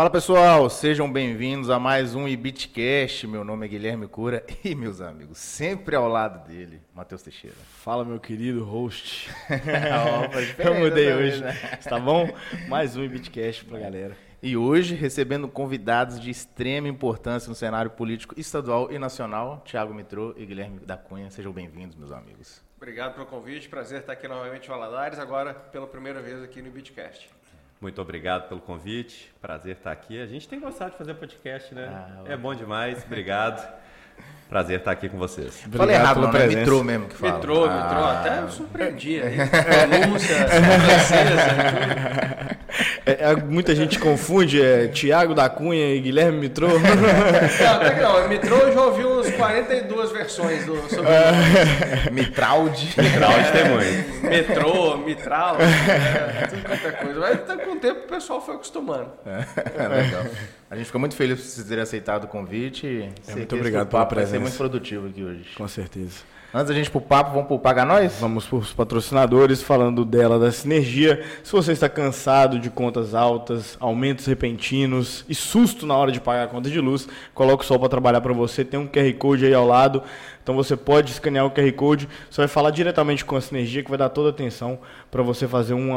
Fala pessoal, sejam bem-vindos a mais um Ibitcast. Meu nome é Guilherme Cura e meus amigos, sempre ao lado dele, Matheus Teixeira. Fala meu querido host. oh, Eu mudei hoje, né? tá bom? Mais um Ibitcast pra galera. E hoje recebendo convidados de extrema importância no cenário político estadual e nacional, Tiago Mitrô e Guilherme da Cunha. Sejam bem-vindos, meus amigos. Obrigado pelo convite, prazer estar aqui novamente em Valadares, agora pela primeira vez aqui no Ibitcast. Muito obrigado pelo convite. Prazer estar aqui. A gente tem gostado de fazer podcast, né? Ah, é bom demais. Obrigado. Prazer estar aqui com vocês. Obrigado Falei errado, não, é metrô mesmo que fala. Metrô, ah. metrô. Até me surpreendi. Pronúncia, francesa, é, é, muita gente confunde é, Tiago da Cunha e Guilherme Mitrô. Não, até que não. Mitrô eu já ouvi uns 42 versões do sobre é. Mitraldi. Mitraldi tem muito. Metrô, Mitral, é, tudo quanto é coisa. Mas então, com o tempo o pessoal foi acostumando. É, legal. A gente ficou muito feliz por vocês terem aceitado o convite. É, muito obrigado pela presença. Vai ser muito produtivo aqui hoje. Com certeza. Antes da gente ir pro papo, vamos pro Paga Nós? Vamos para os patrocinadores, falando dela, da Sinergia. Se você está cansado de contas altas, aumentos repentinos e susto na hora de pagar a conta de luz, coloca o Sol para trabalhar para você. Tem um QR Code aí ao lado, então você pode escanear o QR Code. Você vai falar diretamente com a Sinergia, que vai dar toda a atenção para você fazer um,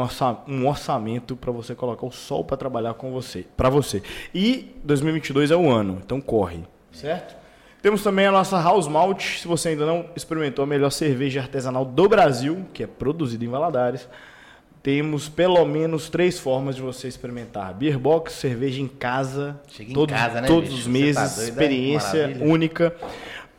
orçamento para você colocar o Sol para trabalhar com você, para você. E 2022 é o ano, então corre, certo? Temos também a nossa House Malt. Se você ainda não experimentou a melhor cerveja artesanal do Brasil, que é produzida em Valadares, temos pelo menos três formas de você experimentar: beer box, cerveja em casa, Chega todos, em casa, né, todos bicho? os meses, tá doido, é experiência única.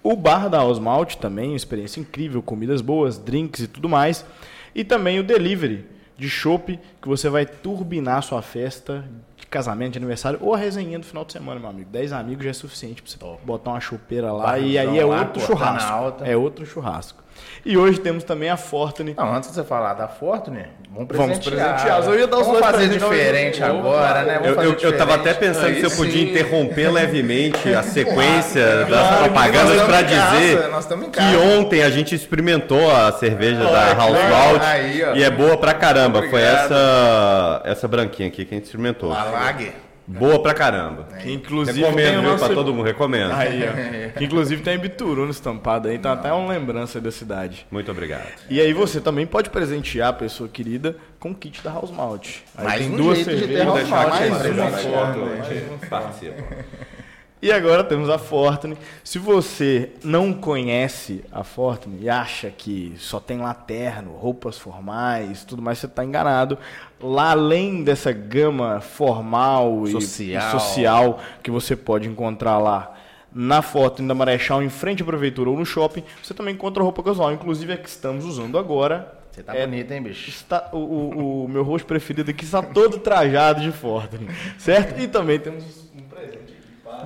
O bar da House Malt também, experiência incrível, comidas boas, drinks e tudo mais. E também o delivery de chopp, que você vai turbinar sua festa casamento, de aniversário, ou a resenha do final de semana, meu amigo. Dez amigos já é suficiente pra você botar uma chupeira lá Barrão e aí é lá, outro churrasco. É outro churrasco. E hoje temos também a Fortune. Não, antes de você falar da Fortune, vamos presentear. Vamos presentear. Eu ia dar os vamos fazer diferente agora, né? Vamos eu, eu, eu tava até pensando Aí se eu podia sim. interromper levemente a sequência claro, das propagandas para dizer que ontem a gente experimentou a cerveja da House Malt e é boa pra caramba. Obrigado. Foi essa essa branquinha aqui que a gente experimentou. A Lager. Boa pra caramba. Que inclusive recomendo, viu, nosso... pra todo mundo, recomendo. Aí, ó. que inclusive tem Bituruna estampado aí, então até uma lembrança da cidade. Muito obrigado. E aí você também pode presentear a pessoa querida com o kit da House Malt. Aí mais tem um duas cervejas. Deixar mais uma foto, né? participa. E agora temos a Fortune. Se você não conhece a Fortune e acha que só tem lá terno, roupas formais, tudo mais, você está enganado. Lá além dessa gama formal social. e social que você pode encontrar lá na Fortune da Marechal, em frente à prefeitura ou no shopping, você também encontra roupa casual, inclusive a que estamos usando agora. Você tá é, bonito, hein, bicho? Está, o, o, o meu rosto preferido aqui está todo trajado de Fortune, certo? E também temos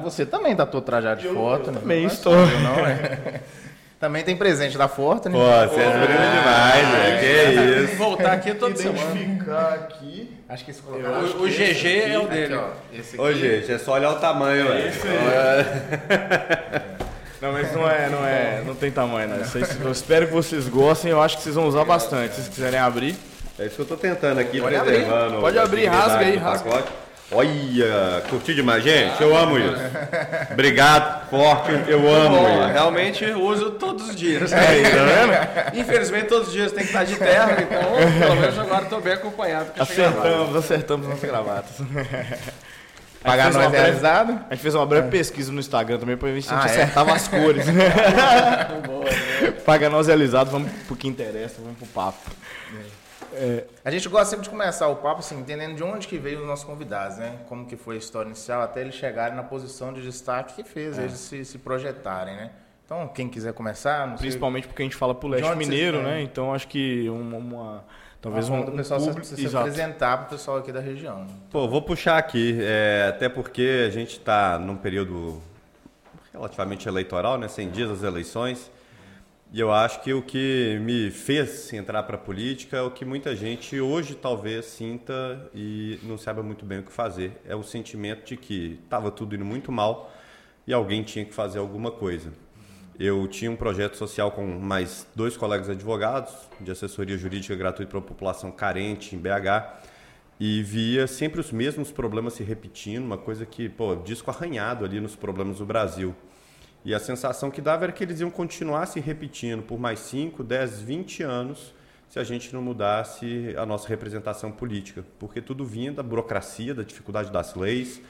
você também tá todo trajado de foto, né? Também estou. Não, é? Também tem presente da Fortune. Pô, você é brilho demais, né? Que isso. Voltar aqui toda semana. Identificar aqui. Acho que esse colocar. O, o GG é o dele. Aqui, ó, esse aqui. Ô, gente, é só olhar o tamanho, velho. Isso aí. Não, mas não é, não é, não tem tamanho, né? Eu espero que vocês gostem, eu acho que vocês vão usar bastante. Se vocês quiserem abrir. É isso que eu tô tentando aqui, Pode preservando. Abrir. Pode abrir, rasga aí, rasga. Pacote. Olha, curti demais, gente. Eu amo isso. Obrigado, forte. Eu amo Bom, isso. Realmente uso todos os dias. É, tá vendo? Infelizmente, todos os dias tem que estar de terra, então pelo menos agora estou bem acompanhado. Acertamos, acertamos nas gravatas. Pagar nós realizado? A gente fez uma breve é. pesquisa no Instagram também para ver se a gente ah, é? acertava é? as cores. Pagar nós realizado, vamos pro que interessa, vamos pro papo. É. É... A gente gosta sempre de começar o papo assim, entendendo de onde que veio os nossos convidados, né? Como que foi a história inicial até eles chegarem na posição de destaque que fez é. eles se, se, projetarem, né? Então, quem quiser começar... Principalmente porque a gente fala pro leste mineiro, né? Então, acho que uma... uma talvez um, do pessoal um se, se apresentar para o pessoal aqui da região. Né? Pô, vou puxar aqui, é, até porque a gente está num período relativamente eleitoral, né? 100 dias das eleições. E eu acho que o que me fez entrar para a política é o que muita gente hoje talvez sinta e não saiba muito bem o que fazer. É o sentimento de que estava tudo indo muito mal e alguém tinha que fazer alguma coisa. Eu tinha um projeto social com mais dois colegas advogados de assessoria jurídica gratuita para a população carente em BH e via sempre os mesmos problemas se repetindo, uma coisa que, pô, disco arranhado ali nos problemas do Brasil. E a sensação que dava era que eles iam continuar se repetindo por mais 5, 10, 20 anos se a gente não mudasse a nossa representação política, porque tudo vinha da burocracia, da dificuldade das leis,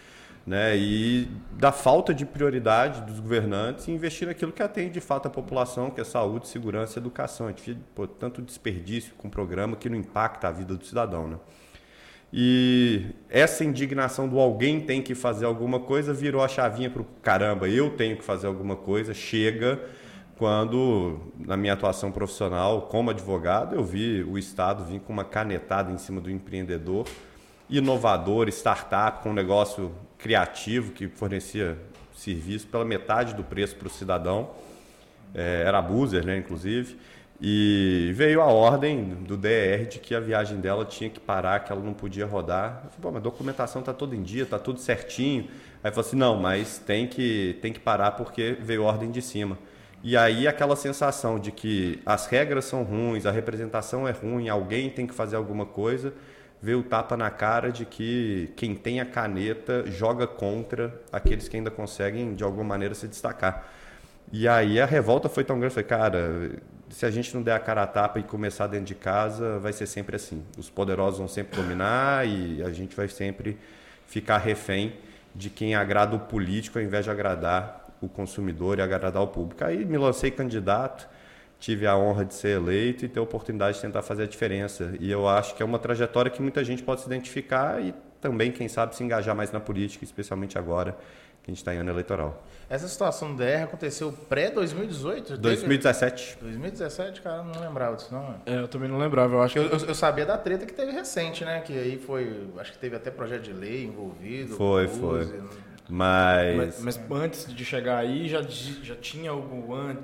né, e da falta de prioridade dos governantes em investir naquilo que atende de fato a população, que é saúde, segurança e educação. A gente pô, tanto desperdício com um programa que não impacta a vida do cidadão. Né? E essa indignação do alguém tem que fazer alguma coisa virou a chavinha para o caramba, eu tenho que fazer alguma coisa, chega quando, na minha atuação profissional como advogado, eu vi o Estado vir com uma canetada em cima do empreendedor, inovador, startup, com um negócio criativo que fornecia serviço pela metade do preço para o cidadão. É, era abuser, né, inclusive. E veio a ordem do DR de que a viagem dela tinha que parar, que ela não podia rodar. Eu falei, Pô, mas a documentação está todo em dia, está tudo certinho. Aí falou assim, não, mas tem que, tem que parar porque veio ordem de cima. E aí aquela sensação de que as regras são ruins, a representação é ruim, alguém tem que fazer alguma coisa, veio o tapa na cara de que quem tem a caneta joga contra aqueles que ainda conseguem de alguma maneira se destacar. E aí a revolta foi tão grande, eu falei, cara, se a gente não der a cara a tapa e começar dentro de casa, vai ser sempre assim. Os poderosos vão sempre dominar e a gente vai sempre ficar refém de quem agrada o político ao invés de agradar o consumidor e agradar o público. Aí me lancei candidato, tive a honra de ser eleito e ter a oportunidade de tentar fazer a diferença. E eu acho que é uma trajetória que muita gente pode se identificar e também, quem sabe, se engajar mais na política, especialmente agora que a gente está em ano eleitoral. Essa situação do DR aconteceu pré-2018? 2017. 2017, cara, não lembrava disso, não. É, eu também não lembrava. Eu acho que eu, eu, eu, sabia da treta que teve recente, né? Que aí foi. Acho que teve até projeto de lei envolvido. Foi, foi. Mas... mas... mas. antes de chegar aí, já, já tinha algo an...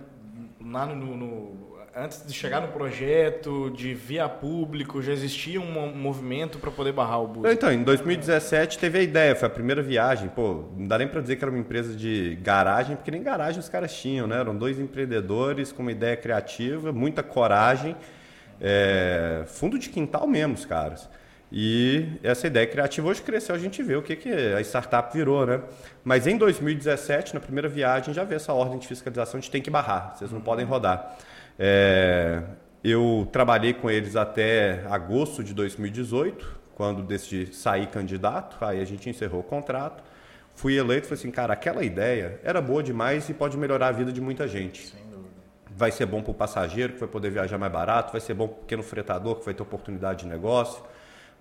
lá no, no antes de chegar no projeto, de via público, já existia um movimento para poder barrar o bus? Então, em 2017 teve a ideia, foi a primeira viagem. Pô, não dá nem para dizer que era uma empresa de garagem, porque nem garagem os caras tinham, né? Eram dois empreendedores com uma ideia criativa, muita coragem, é, fundo de quintal mesmo, os caras. E essa ideia criativa hoje cresceu, a gente vê o que, que a startup virou, né? Mas em 2017, na primeira viagem, já veio essa ordem de fiscalização de tem que barrar, vocês não podem rodar. É, eu trabalhei com eles até agosto de 2018, quando decidi sair candidato, aí a gente encerrou o contrato. Fui eleito e falei assim, cara, aquela ideia era boa demais e pode melhorar a vida de muita gente. Sem dúvida. Vai ser bom para o passageiro, que vai poder viajar mais barato, vai ser bom para o pequeno fretador, que vai ter oportunidade de negócio,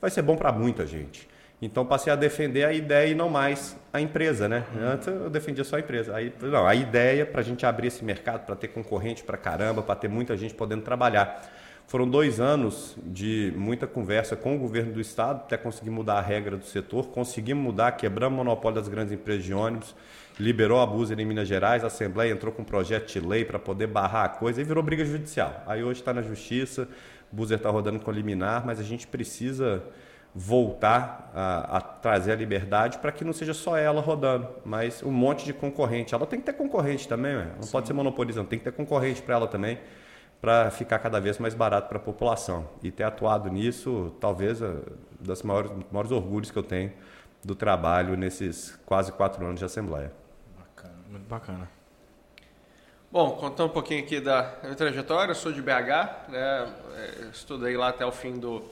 vai ser bom para muita gente. Então passei a defender a ideia e não mais a empresa, né? Antes eu defendia só a empresa. Aí, não, a ideia para a gente abrir esse mercado, para ter concorrente para caramba, para ter muita gente podendo trabalhar. Foram dois anos de muita conversa com o governo do estado até conseguir mudar a regra do setor. Conseguimos mudar, quebramos o monopólio das grandes empresas de ônibus, liberou a Buser em Minas Gerais, a Assembleia entrou com um projeto de lei para poder barrar a coisa e virou briga judicial. Aí hoje está na justiça, o Buser está rodando com liminar, mas a gente precisa voltar a, a, trazer a liberdade para que não seja só ela rodando, mas um monte de concorrente. Ela tem que ter concorrente também, não Sim. pode ser monopolizando, tem que ter concorrente para ela também, para ficar cada vez mais barato para a população. E ter atuado nisso, talvez, é das maiores, maiores orgulhos que eu tenho do trabalho nesses quase quatro anos de Assembleia. Bacana, muito bacana. Bom, contando um pouquinho aqui da minha trajetória, eu sou de BH, né? É, estudei lá até o fim do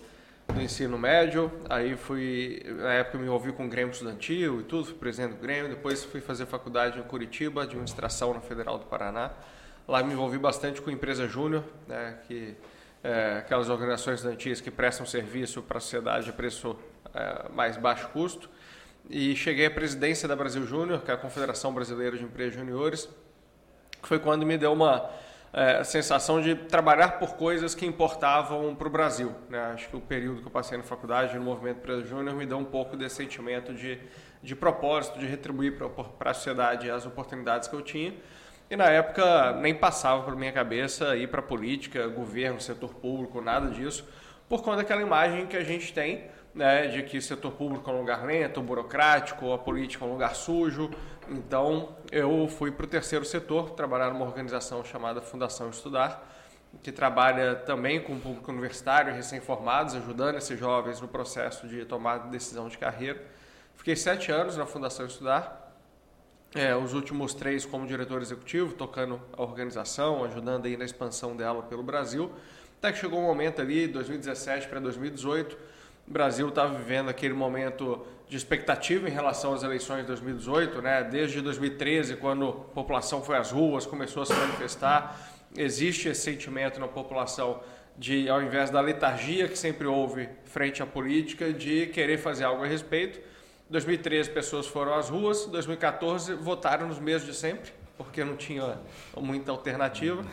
do ensino médio, aí fui, na época me envolvi com o Grêmio Estudantil e tudo, fui presidente do Grêmio, depois fui fazer faculdade em Curitiba, administração na Federal do Paraná. Lá me envolvi bastante com empresa júnior, né, que é, aquelas organizações estudantis que prestam serviço para a sociedade a preço é, mais baixo custo. E cheguei à presidência da Brasil Júnior, que é a Confederação Brasileira de Empresas Juniores, que foi quando me deu uma é, a sensação de trabalhar por coisas que importavam para o Brasil. Né? Acho que o período que eu passei na faculdade, no Movimento Empresa Júnior, me deu um pouco desse sentimento de, de propósito, de retribuir para a sociedade as oportunidades que eu tinha. E na época nem passava pela minha cabeça ir para política, governo, setor público, nada disso, por conta daquela imagem que a gente tem né, de que setor público é um lugar lento, burocrático, a política é um lugar sujo. Então, eu fui para o terceiro setor, trabalhar numa organização chamada Fundação Estudar, que trabalha também com o público universitário, recém-formados, ajudando esses jovens no processo de tomada de decisão de carreira. Fiquei sete anos na Fundação Estudar, é, os últimos três como diretor executivo, tocando a organização, ajudando aí na expansão dela pelo Brasil. Até que chegou um momento ali, 2017 para 2018, o Brasil estava vivendo aquele momento de expectativa em relação às eleições de 2018, né? Desde 2013, quando a população foi às ruas, começou a se manifestar, existe esse sentimento na população de, ao invés da letargia que sempre houve frente à política, de querer fazer algo a respeito. 2013 pessoas foram às ruas, 2014 votaram nos mesmos de sempre, porque não tinha muita alternativa.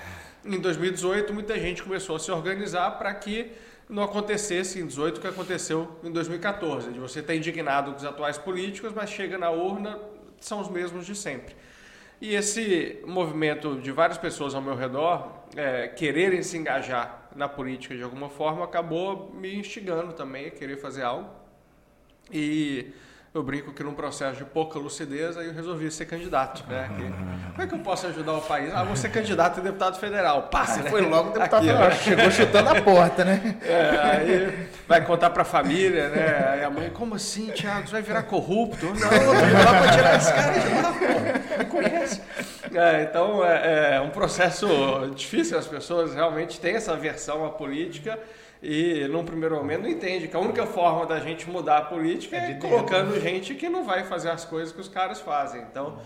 Em 2018 muita gente começou a se organizar para que não acontecesse em 18 o que aconteceu em 2014, de você estar indignado com os atuais políticos, mas chega na urna, são os mesmos de sempre. E esse movimento de várias pessoas ao meu redor é, quererem se engajar na política de alguma forma acabou me instigando também a querer fazer algo. E eu brinco que num processo de pouca lucidez, aí eu resolvi ser candidato, né? Que, como é que eu posso ajudar o país? Ah, vou ser candidato a deputado federal. Passe, né? Foi logo deputado Aqui, federal, né? chegou chutando a porta, né? É, aí vai contar pra família, né? Aí a mãe, como assim, Thiago? Você vai virar corrupto? Não, eu vou tirar esse cara de lá, pô. Me conhece. É, então, é, é um processo difícil. As pessoas realmente têm essa aversão à política e, num primeiro momento, não entende que a única forma da gente mudar a política é, colocando gente que não vai fazer as coisas que os caras fazem. Então,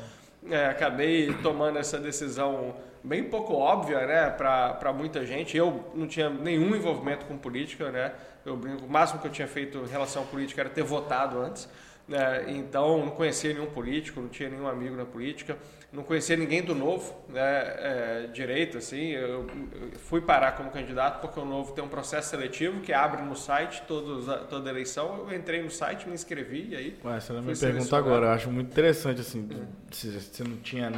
é, acabei tomando essa decisão bem pouco óbvia, né, para muita gente. Eu não tinha nenhum envolvimento com política, né? Eu brinco, o máximo que eu tinha feito em relação à política era ter votado antes. Né? Então, não conhecia nenhum político, não tinha nenhum amigo na política, não conhecia ninguém do Novo, né? É, direito, assim. Eu, eu fui parar como candidato porque o Novo tem um processo seletivo que abre no site todos, toda eleição. Eu entrei no site, me inscrevi e aí. Ué, você não me pergunta agora, eu acho muito interessante assim, você não tinha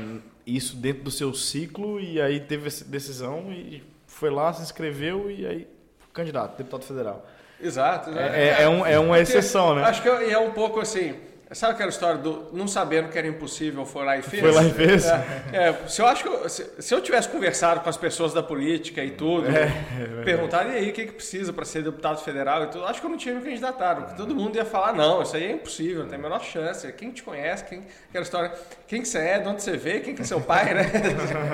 isso dentro do seu ciclo e aí teve essa decisão e foi lá, se inscreveu e aí candidato, deputado federal. Exato. É, é, é um- é uma exceção, né? Acho que é um pouco assim. Sabe aquela história do não sabendo que era impossível, foi lá e fez? Foi lá e fez. É, é, se eu acho que eu- se, se eu tivesse conversado com as pessoas da política e tudo, É, perguntado e aí o que, que precisa para ser deputado federal e tudo, acho que eu não tinha me candidatado. Porque todo mundo ia falar, não, isso aí é impossível, não tem a menor chance. Quem te conhece, quem, aquela história, quem que você é, de onde você veio, quem que é seu pai, né?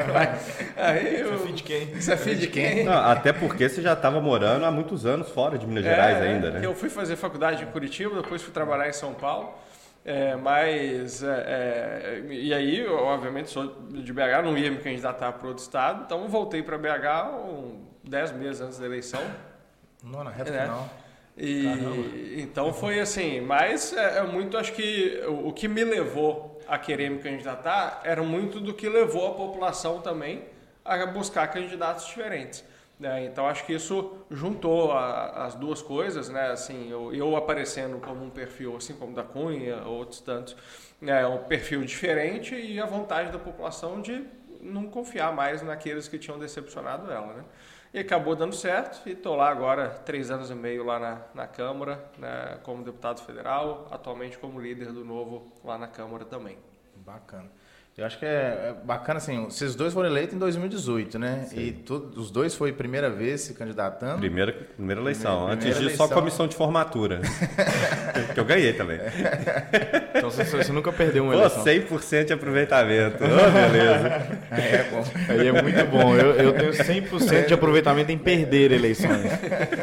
aí eu, filho de quem? Você é filho de quem? Não, até porque você já estava morando há muitos anos fora de Minas Gerais É, ainda, é, né? Eu fui fazer faculdade em Curitiba, depois fui trabalhar em São Paulo. É, mas, é, é, e aí, eu, obviamente, sou de BH, não ia me candidatar para outro estado, então voltei para BH um, 10 meses antes da eleição. Não, na reta É. final. E então foi assim, mas é, é muito, acho que o, o que me levou a querer me candidatar era muito do que levou a população também a buscar candidatos diferentes. Né? Então acho que isso juntou a- as duas coisas, né? Assim, eu, eu aparecendo como um perfil, assim como da Cunha, outros tantos, né? um perfil diferente e a vontade da população de não confiar mais naqueles que tinham decepcionado ela, né? E acabou dando certo e estou lá agora três anos e meio lá na, na Câmara, né, como deputado federal, atualmente como líder do Novo lá na Câmara também. Bacana. Eu acho que é é bacana, assim, vocês dois foram eleitos em 2018, né? E tu- os dois foi primeira vez se candidatando. Primeira, primeira eleição. Primeira Antes disso, eleição. só comissão de formatura. que eu ganhei também. Então você, você nunca perdeu uma Pô, eleição. 100% de aproveitamento. Ô, beleza. É, bom. Aí é muito bom. Eu, eu tenho 100% de aproveitamento em perder eleições.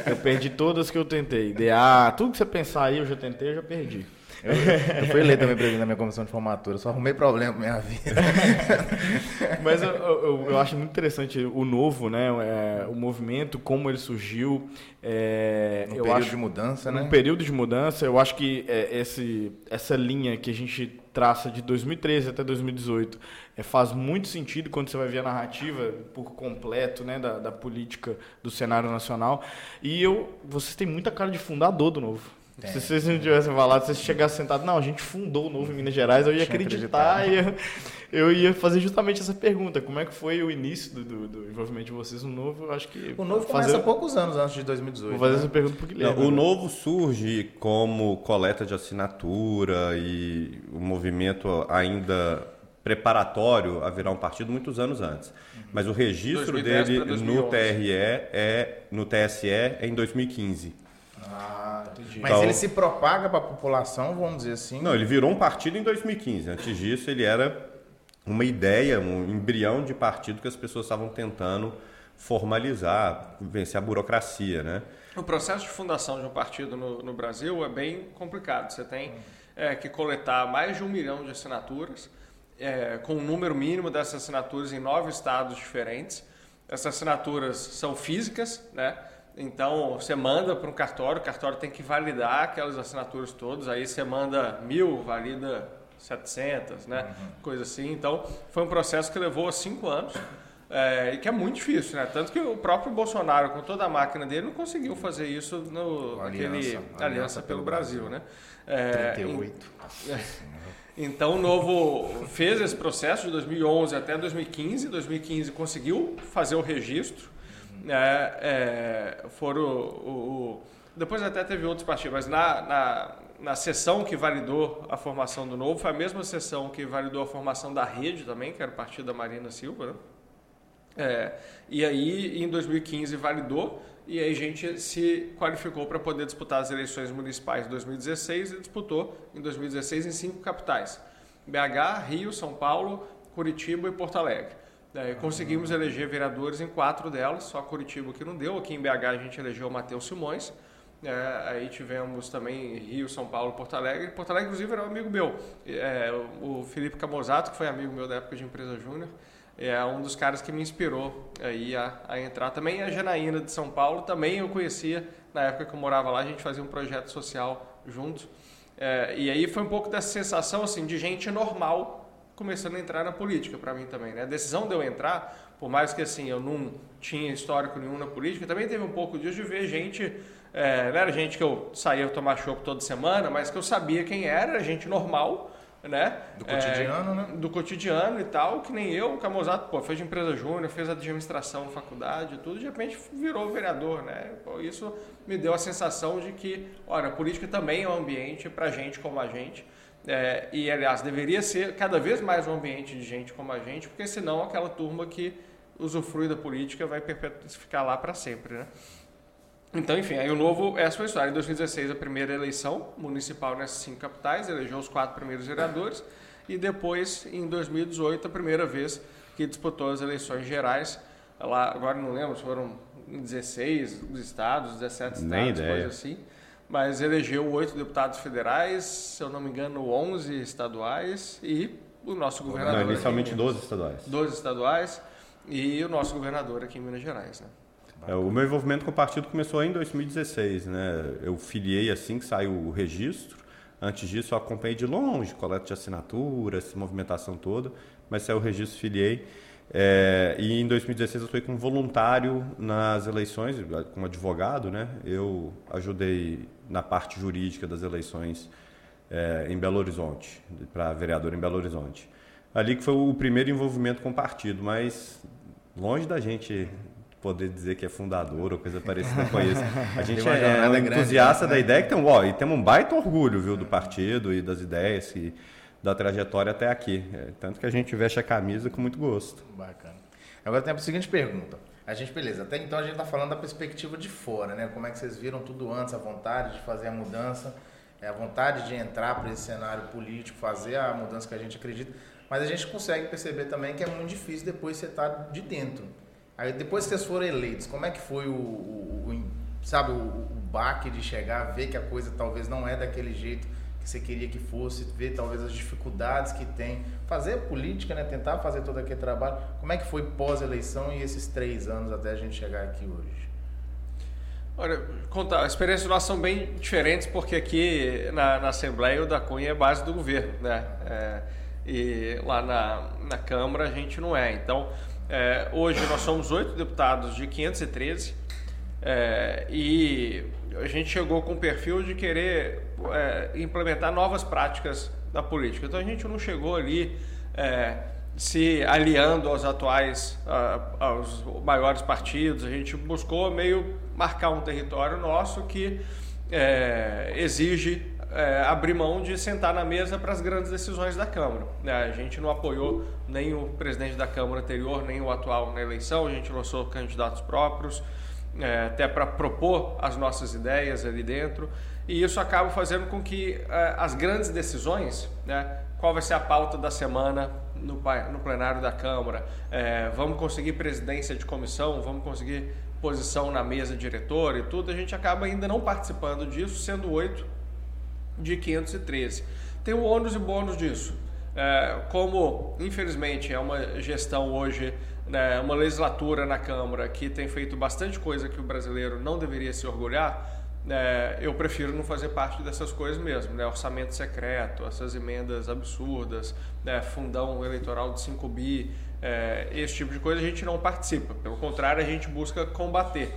Eu perdi todas que eu tentei. DA, tudo que você pensar aí, eu já tentei, eu já perdi. Eu, eu fui eleito também presidente da minha comissão de formatura, só arrumei problema na minha vida. Mas eu, eu, eu acho muito interessante o novo, né? É, o movimento, como ele surgiu. É, eu período acho, de mudança, né? período de mudança, eu acho que é, esse, essa linha que a gente traça de 2013 até 2018 é, faz muito sentido quando você vai ver a narrativa por completo né, da, da política do cenário nacional. E eu, vocês têm muita cara de fundador do novo. Tem. Se vocês não tivessem falado, se vocês chegassem sentado, não, a gente fundou o Novo em Minas Gerais, eu ia acreditar acreditado. e eu, eu ia fazer justamente essa pergunta. Como é que foi o início do, do- do envolvimento de vocês no Novo? Eu acho que... O novo vou começa fazer, há poucos anos antes de 2018. Vou fazer né? essa pergunta pro Guilherme. Não, o novo surge como coleta de assinatura e o movimento ainda preparatório a virar um partido muitos anos antes. Mas o registro 2010 dele no 2011. TRE é no TSE é em 2015. Ah, entendi. Mas Então- ele se propaga para a população, vamos dizer assim. Não, ele virou um partido em 2015. Antes disso, ele era uma ideia, um embrião de partido que as pessoas estavam tentando formalizar, vencer a burocracia, né? O processo de fundação de um partido no, no Brasil é bem complicado. Você tem é, que coletar mais de um milhão de assinaturas, é, com um número mínimo dessas assinaturas em nove estados diferentes. Essas assinaturas são físicas, né? Então você manda para um cartório, o cartório tem que validar aquelas assinaturas todas. Aí você manda mil, valida 700, né? Coisa assim. Então foi um processo que levou cinco anos. É, e que é muito difícil, né? Tanto que o próprio Bolsonaro, com toda a máquina dele, não conseguiu fazer isso no Aliança- Aliança, Aliança pelo pelo Brasil, Brasil. né? É, 38. então o Novo fez esse processo de 2011 até 2015. 2015 conseguiu fazer o registro. Né? É, foram o, o- depois até teve outros partidos, mas na, na, na sessão que validou a formação do Novo foi a mesma sessão que validou a formação da Rede também, que era o partido da Marina Silva. Né? É, e aí, em 2015, validou, e aí a gente se qualificou para poder disputar as eleições municipais de 2016 e disputou em 2016 em cinco capitais: BH, Rio, São Paulo, Curitiba e Porto Alegre. É, conseguimos eleger vereadores em quatro delas, só Curitiba que não deu. Aqui em BH a gente elegeu o Matheus Simões. É, aí tivemos também Rio, São Paulo, Porto Alegre. Porto Alegre, inclusive, era um amigo meu. É, o Felipe Camozato, que foi amigo meu da época de empresa júnior, é um dos caras que me inspirou aí a, a entrar. Também a Janaína de São Paulo, também eu conhecia na época que eu morava lá, a gente fazia um projeto social juntos. É, e aí foi um pouco dessa sensação assim de gente normal começando a entrar na política para mim também. Né? A decisão de eu entrar, por mais que assim eu não tinha histórico nenhum na política, também teve um pouco disso de ver gente, é, não era gente que eu saía tomar chopp toda semana, mas que eu sabia quem era, era gente normal, né? Do cotidiano, É, né? Do cotidiano e tal, que nem eu, o Camozato, pô, fez de empresa júnior, fez administração faculdade e tudo, de repente virou vereador, né? Isso me deu a sensação de que, olha, a política também é um ambiente para gente como a gente. É, e, aliás, deveria ser cada vez mais um ambiente de gente como a gente, porque senão aquela turma que usufrui da política vai ficar lá para sempre, né? Então, enfim, aí o novo, essa foi a história. Em 2016, a primeira eleição municipal nessas cinco capitais, elegeu os quatro primeiros vereadores, e depois, em 2018, a primeira vez que disputou as eleições gerais. Lá, agora não lembro se foram 16 estados, 17 Nem estados, coisa assim. Mas elegeu oito deputados federais, se eu não me engano, 11 estaduais e o nosso governador. Não, inicialmente Minas. 12 estaduais. 12 estaduais e o nosso governador aqui em Minas Gerais, né? É, o meu envolvimento com o partido começou em 2016, né? Eu filiei assim que saiu o registro. Antes disso, eu acompanhei de longe, coleta de assinaturas, movimentação toda, mas saiu o registro, filiei. É, e em 2016 eu fui como voluntário nas eleições, como advogado, né? Eu ajudei na parte jurídica das eleições é, em Belo Horizonte, para vereador em Belo Horizonte. Ali que foi o primeiro envolvimento com o partido, mas longe da gente poder dizer que é fundador ou coisa parecida com isso. A gente é, jornada um grande, entusiasta né? da ideia que tem, um- ó, e temos um baita orgulho, viu, do partido e das ideias e da trajetória até aqui. É, tanto que a gente veste a camisa com muito gosto. Bacana. Agora tem a seguinte pergunta. A gente, beleza, até então a gente está falando da perspectiva de fora, né? Como é que vocês viram tudo antes, a vontade de fazer a mudança, é, a vontade de entrar para esse cenário político, fazer a mudança que a gente acredita. Mas a gente consegue perceber também que é muito difícil depois você estar de dentro. Aí depois que vocês foram eleitos, como é que foi o, o- o- sabe, o, o baque de chegar, ver que a coisa talvez não é daquele jeito que você queria que fosse, ver talvez as dificuldades que tem, fazer política, né, tentar fazer todo aquele trabalho. Como é que foi pós-eleição e esses três anos até a gente chegar aqui hoje? Olha, contar, as experiências nossas são bem diferentes porque aqui na, na Assembleia o da Cunha é base do governo, né? É, e lá na, na Câmara a gente não é. Então, é, hoje nós somos oito deputados de 513 é, e a gente chegou com o perfil de querer é, implementar novas práticas da política. Então a gente não chegou ali é, se aliando aos atuais, a- aos maiores partidos. A gente buscou meio marcar um território nosso que é, exige é, abrir mão de sentar na mesa para as grandes decisões da Câmara. Né? A gente não apoiou nem o presidente da Câmara anterior, nem o atual na eleição, a gente lançou candidatos próprios, é, até para propor as nossas ideias ali dentro, e isso acaba fazendo com que é, as grandes decisões, né, qual vai ser a pauta da semana no, no plenário da Câmara, é, vamos conseguir presidência de comissão, vamos conseguir posição na mesa diretora e tudo, a gente acaba ainda não participando disso, sendo oito de 513. Tem o ônus e bônus disso. É, como, infelizmente, é uma gestão hoje, né, uma legislatura na Câmara que tem feito bastante coisa que o brasileiro não deveria se orgulhar, é, eu prefiro não fazer parte dessas coisas mesmo, né? orçamento secreto, essas emendas absurdas, né? fundão eleitoral de 5 bi, é, esse tipo de coisa a gente não participa, pelo contrário, a gente busca combater.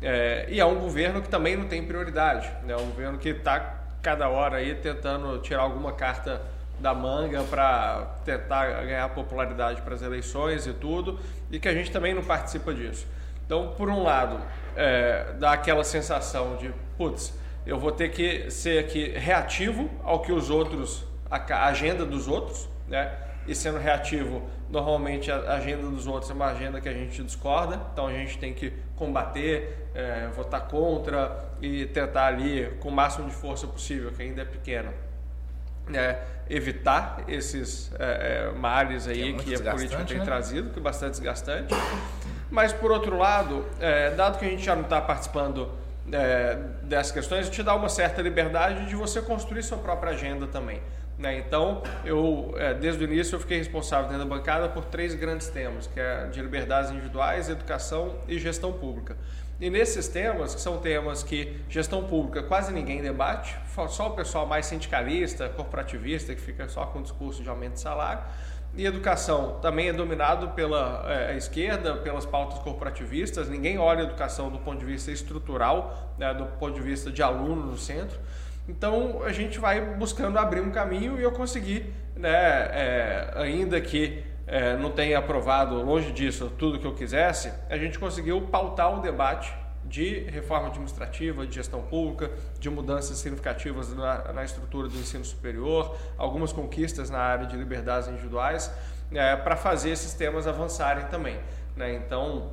É, e é um governo que também não tem prioridade, né? é um governo que está cada hora aí tentando tirar alguma carta da manga para tentar ganhar popularidade para as eleições e tudo, e que a gente também não participa disso. Então, por um lado, é, dá aquela sensação de, putz, eu vou ter que ser aqui reativo ao que os outros, a agenda dos outros, né? E sendo reativo, normalmente a agenda dos outros é uma agenda que a gente discorda, então a gente tem que combater, é, votar contra e tentar ali, com o máximo de força possível, que ainda é pequena, é, evitar esses é, é males aí que, que a política tem né? trazido, que é bastante desgastante. Mas, por outro lado, é, dado que a gente já não está participando é, dessas questões, te dá uma certa liberdade de você construir sua própria agenda também. Né? Então, eu, é, desde o início, eu fiquei responsável dentro da bancada por três grandes temas, que é de liberdades individuais, educação e gestão pública. E nesses temas, que são temas que gestão pública quase ninguém debate, só o pessoal mais sindicalista, corporativista, que fica só com discurso de aumento de salário, e educação também é dominado pela é, esquerda, pelas pautas corporativistas. Ninguém olha a educação do ponto de vista estrutural, né, do ponto de vista de aluno no centro. Então a gente vai buscando abrir um caminho e eu consegui, né, é, ainda que é, não tenha aprovado longe disso tudo que eu quisesse, a gente conseguiu pautar o debate de reforma administrativa, de gestão pública, de mudanças significativas na, na estrutura do ensino superior, algumas conquistas na área de liberdades individuais, é, para fazer esses temas avançarem também. Né? Então,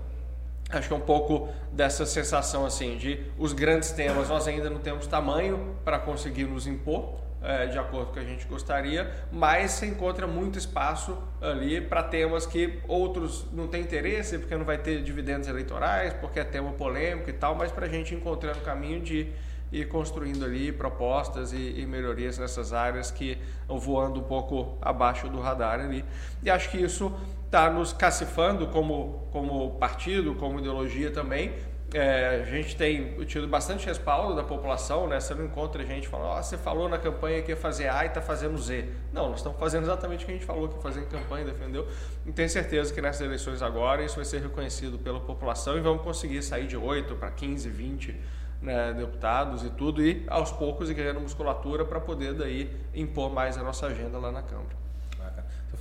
acho que é um pouco dessa sensação assim de os grandes temas nós ainda não temos tamanho para conseguir nos impor é, de acordo com o que a gente gostaria, mas se encontra muito espaço ali para temas que outros não têm interesse, porque não vai ter dividendos eleitorais, porque é tema polêmico e tal, mas para a gente encontrando o caminho de ir construindo ali propostas e, e, melhorias nessas áreas que estão voando um pouco abaixo do radar ali. E acho que isso está nos cacifando como, como partido, como ideologia também, é, a gente tem tido bastante respaldo da população, né? Você não encontra gente falando, oh, você falou na campanha que ia fazer A e está fazendo Z. Não, nós estamos fazendo exatamente o que a gente falou que ia fazer em campanha, defendeu. E tenho certeza que nessas eleições agora isso vai ser reconhecido pela população e vamos conseguir sair de 8 para 15, 20 né, deputados e tudo, e aos poucos ir ganhando musculatura para poder daí impor mais a nossa agenda lá na Câmara.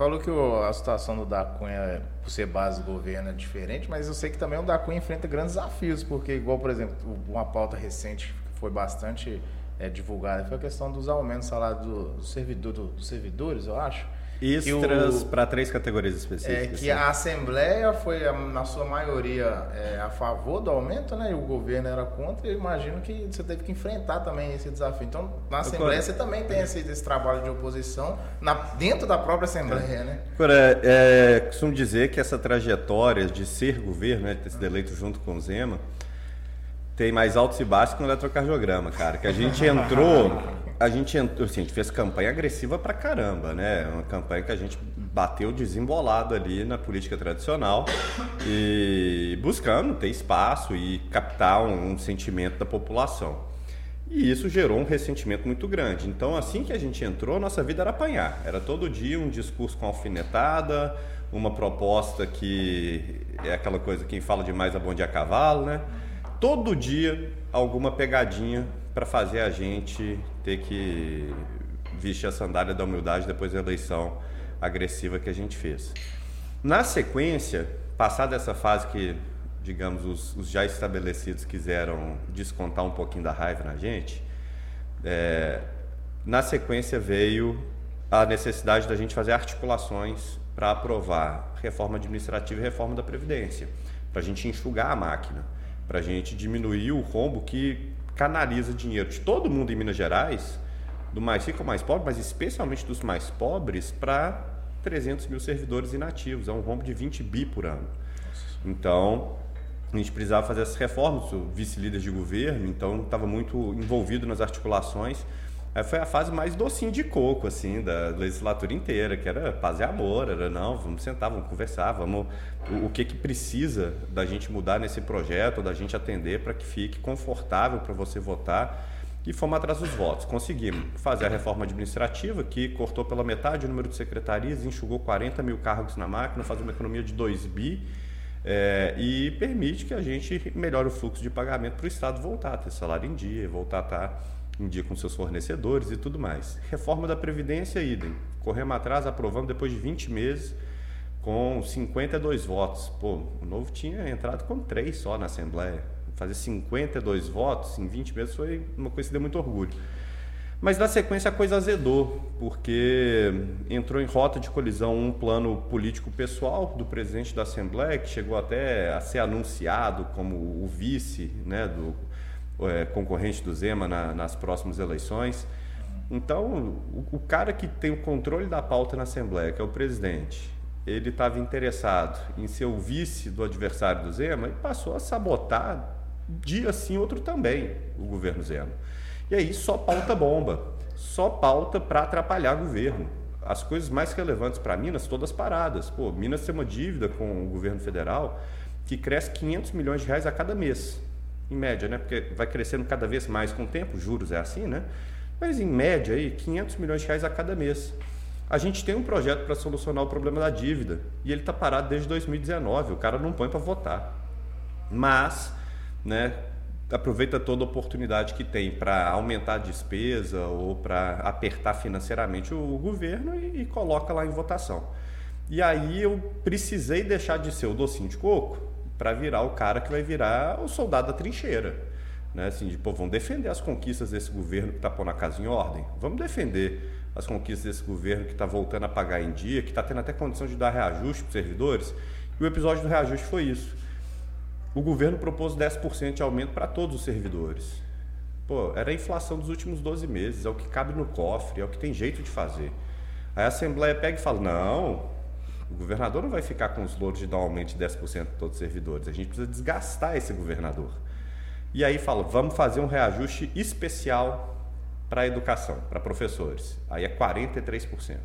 Falou que o, a situação do da Cunha, por ser base do governo, é diferente, mas eu sei que também o da Cunha enfrenta grandes desafios, porque, igual, por exemplo, uma pauta recente que foi bastante é, divulgada foi a questão dos aumentos do salário do servidor, do, dos servidores, eu acho. Extras para três categorias específicas. É, que a Assembleia foi, na sua maioria, é, a favor do aumento, né? E o governo era contra. E eu imagino que você teve que enfrentar também esse desafio. Então, na Assembleia, você também tem esse, esse trabalho de oposição na, dentro da própria Assembleia, é. né? Agora, é, costumo dizer que essa trajetória de ser governo, né, ter sido eleito junto com o Zema, tem mais altos e baixos que um eletrocardiograma, cara. Que a gente entrou a gente, assim, a gente fez campanha agressiva pra caramba, né? Uma campanha que a gente bateu desembolado ali na política tradicional e buscando ter espaço e captar um, um sentimento da população. E isso gerou um ressentimento muito grande. Então, assim que a gente entrou, nossa vida era apanhar. Era todo dia um discurso com alfinetada, uma proposta que é aquela coisa, quem fala demais é bom dia a cavalo, né? Todo dia alguma pegadinha para fazer a gente ter que vestir a sandália da humildade depois da eleição agressiva que a gente fez. Na sequência, passada essa fase que, digamos, os, os já estabelecidos quiseram descontar um pouquinho da raiva na gente, é, Na sequência veio a necessidade da gente fazer articulações para aprovar reforma administrativa e reforma da Previdência, para a gente enxugar a máquina, para a gente diminuir o rombo que canaliza dinheiro de todo mundo em Minas Gerais, do mais rico ao mais pobre, mas especialmente dos mais pobres, para 300 mil servidores inativos. É um rombo de 20 bi por ano. Então, a gente precisava fazer essas reformas, sou vice-líder de governo, então estava muito envolvido nas articulações. Aí foi a fase mais docinho de coco, assim, da legislatura inteira, que era paz e amor, era não, vamos sentar, vamos conversar, vamos o, o que que precisa da gente mudar nesse projeto, da gente atender para que fique confortável para você votar. E fomos atrás dos votos. Conseguimos fazer a reforma administrativa, que cortou pela metade o número de secretarias, enxugou 40 mil cargos na máquina, faz uma economia de 2 bi é, e permite que a gente melhore o fluxo de pagamento para o Estado voltar a ter salário em dia, voltar a estar em dia com seus fornecedores e tudo mais. Reforma da Previdência, idem. Corremos atrás, aprovamos depois de 20 meses com 52 votos. Pô, o Novo tinha entrado com três só na Assembleia. Fazer 52 votos em 20 meses foi uma coisa que deu muito orgulho. Mas na sequência a coisa azedou, porque entrou em rota de colisão um plano político pessoal do presidente da Assembleia, que chegou até a ser anunciado como o vice né, do é, concorrente do Zema na, nas próximas eleições. Então, o, o, cara que tem o controle da pauta na Assembleia, que é o presidente, ele estava interessado em ser o vice do adversário do Zema e passou a sabotar dia sim, outro também, o governo Zema. E aí só pauta bomba, só pauta para atrapalhar o governo. As coisas mais relevantes para Minas, todas paradas. Pô, Minas tem uma dívida com o governo federal que cresce 500 milhões de reais a cada mês em média, né? Porque vai crescendo cada vez mais com o tempo, juros é assim, né? Mas em média aí, 500 milhões de reais a cada mês. A gente tem um projeto para solucionar o problema da dívida e ele está parado desde 2019. O cara não põe para votar. Mas, né? Aproveita toda oportunidade que tem para aumentar a despesa ou para apertar financeiramente o governo e, e coloca lá em votação. E aí eu precisei deixar de ser o docinho de coco para virar o cara que vai virar o soldado da trincheira. Né? Assim, de, pô, vamos defender as conquistas desse governo que está pondo a casa em ordem. Vamos defender as conquistas desse governo que está voltando a pagar em dia, que está tendo até condição de dar reajuste para os servidores. E o episódio do reajuste foi isso. O governo propôs 10% de aumento para todos os servidores. Pô, era a inflação dos últimos 12 meses, é o que cabe no cofre, é o que tem jeito de fazer. Aí a Assembleia pega e fala: não, o governador não vai ficar com os louros de dar um aumento de 10% para todos os servidores. A gente precisa desgastar esse governador. E aí fala, vamos fazer um reajuste especial para a educação, para professores. Aí é 43%.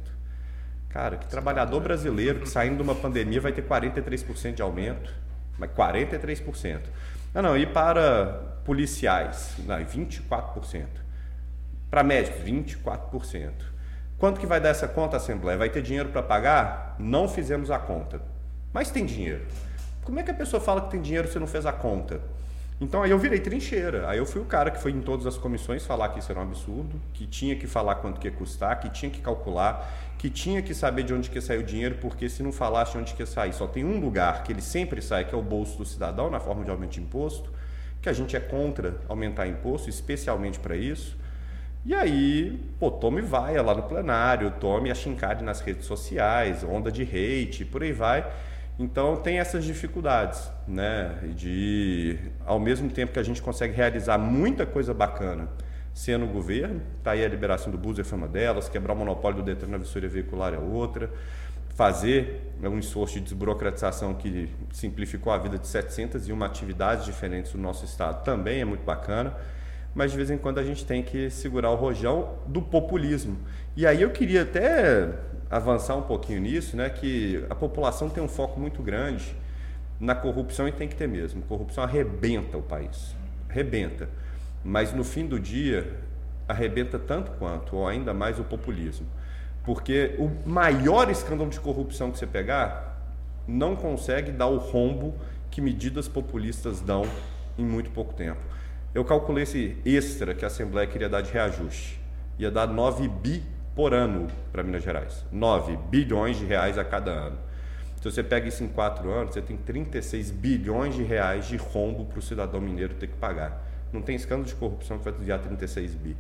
Cara, que trabalhador brasileiro que saindo de uma pandemia vai ter 43% de aumento? Mas 43%. Não, não, e para policiais? Não, 24%. Para médicos, 24%. Quanto que vai dar essa conta, Assembleia? Vai ter dinheiro para pagar? Não fizemos a conta. Mas tem dinheiro. Como é que a pessoa fala que tem dinheiro se não fez a conta? Então aí eu virei trincheira. Aí eu fui o cara que foi em todas as comissões falar que isso era um absurdo, que tinha que falar quanto que ia custar, que tinha que calcular, que tinha que saber de onde que sair o dinheiro, porque se não falasse de onde que ia sair, só tem um lugar que ele sempre sai, que é o bolso do cidadão, na forma de aumento de imposto, que a gente é contra aumentar imposto, especialmente para isso. E aí, pô, tome vaia lá no plenário, tome a chincade nas redes sociais, onda de hate, por aí vai. Então tem essas dificuldades, né? De ao mesmo tempo que a gente consegue realizar muita coisa bacana sendo o governo, tá aí a liberação do Buser foi uma delas, quebrar o monopólio do Detran na vistoria veicular é outra, fazer um esforço de desburocratização que simplificou a vida de 701 atividades diferentes do nosso estado também é muito bacana mas de vez em quando a gente tem que segurar o rojão do populismo. E aí eu queria até avançar um pouquinho nisso, né, que a população tem um foco muito grande na corrupção e tem que ter mesmo. Corrupção arrebenta o país, arrebenta. Mas no fim do dia, arrebenta tanto quanto, ou ainda mais, o populismo. Porque o maior escândalo de corrupção que você pegar não consegue dar o rombo que medidas populistas dão em muito pouco tempo. Eu calculei esse extra que a Assembleia queria dar de reajuste. Ia dar 9 bi por ano para Minas Gerais. 9 bilhões de reais a cada ano. Se você pega isso em quatro anos, você tem 36 bilhões de reais de rombo para o cidadão mineiro ter que pagar. Não tem escândalo de corrupção que vai desviar 36 bi.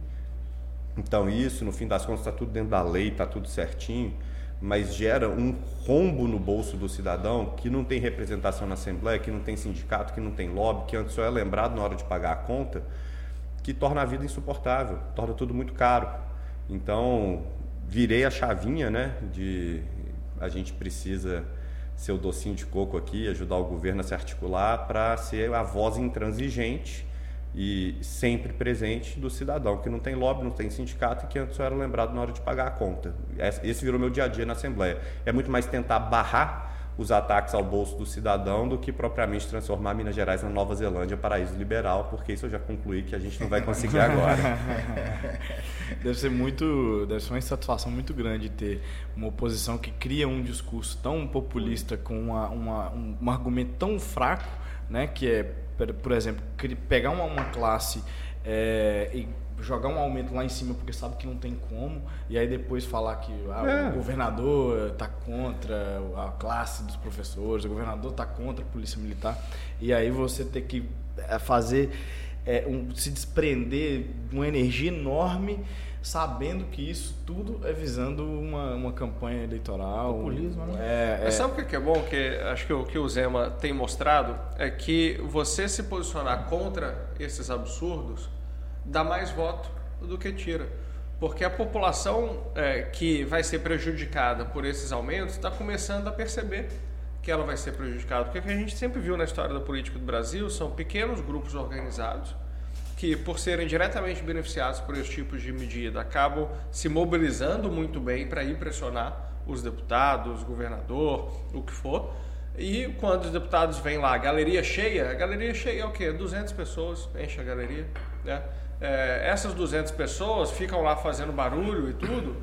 Então isso, no fim das contas, está tudo dentro da lei, está tudo certinho, mas gera um rombo no bolso do cidadão que não tem representação na Assembleia, que não tem sindicato, que não tem lobby, que antes só é lembrado na hora de pagar a conta, que torna a vida insuportável, torna tudo muito caro. Então, virei a chavinha, né, de a gente precisa ser o docinho de coco aqui, ajudar o governo a se articular para ser a voz intransigente e sempre presente do cidadão, que não tem lobby, não tem sindicato e que antes só era lembrado na hora de pagar a conta. Esse virou meu dia a dia na Assembleia. É muito mais tentar barrar os ataques ao bolso do cidadão do que propriamente transformar Minas Gerais na Nova Zelândia, paraíso liberal, porque isso eu já concluí que a gente não vai conseguir agora. deve ser muito, deve ser uma insatisfação muito grande ter uma oposição que cria um discurso tão populista com uma, uma, um, um argumento tão fraco, né, que é, por exemplo, pegar uma, uma classe é, e jogar um aumento lá em cima porque sabe que não tem como, e aí depois falar que ah, é. o governador está contra a classe dos professores, o governador está contra a polícia militar, e aí você ter que é, fazer é, um, se desprender de uma energia enorme sabendo que isso tudo é visando uma, uma campanha eleitoral. Populismo, né? É, é. sabe o que é bom? Que acho que o que o Zema tem mostrado é que você se posicionar contra esses absurdos dá mais voto do que tira. Porque a população é, que vai ser prejudicada por esses aumentos está começando a perceber que ela vai ser prejudicada. Porque o que a gente sempre viu na história da política do Brasil são pequenos grupos organizados que, por serem diretamente beneficiados por esse tipo de medida, acabam se mobilizando muito bem para ir pressionar os deputados, governador, o que for. E quando os deputados vêm lá, galeria cheia, a galeria cheia é o quê? 200 pessoas, enche a galeria, né? é, essas 200 pessoas ficam lá fazendo barulho e tudo,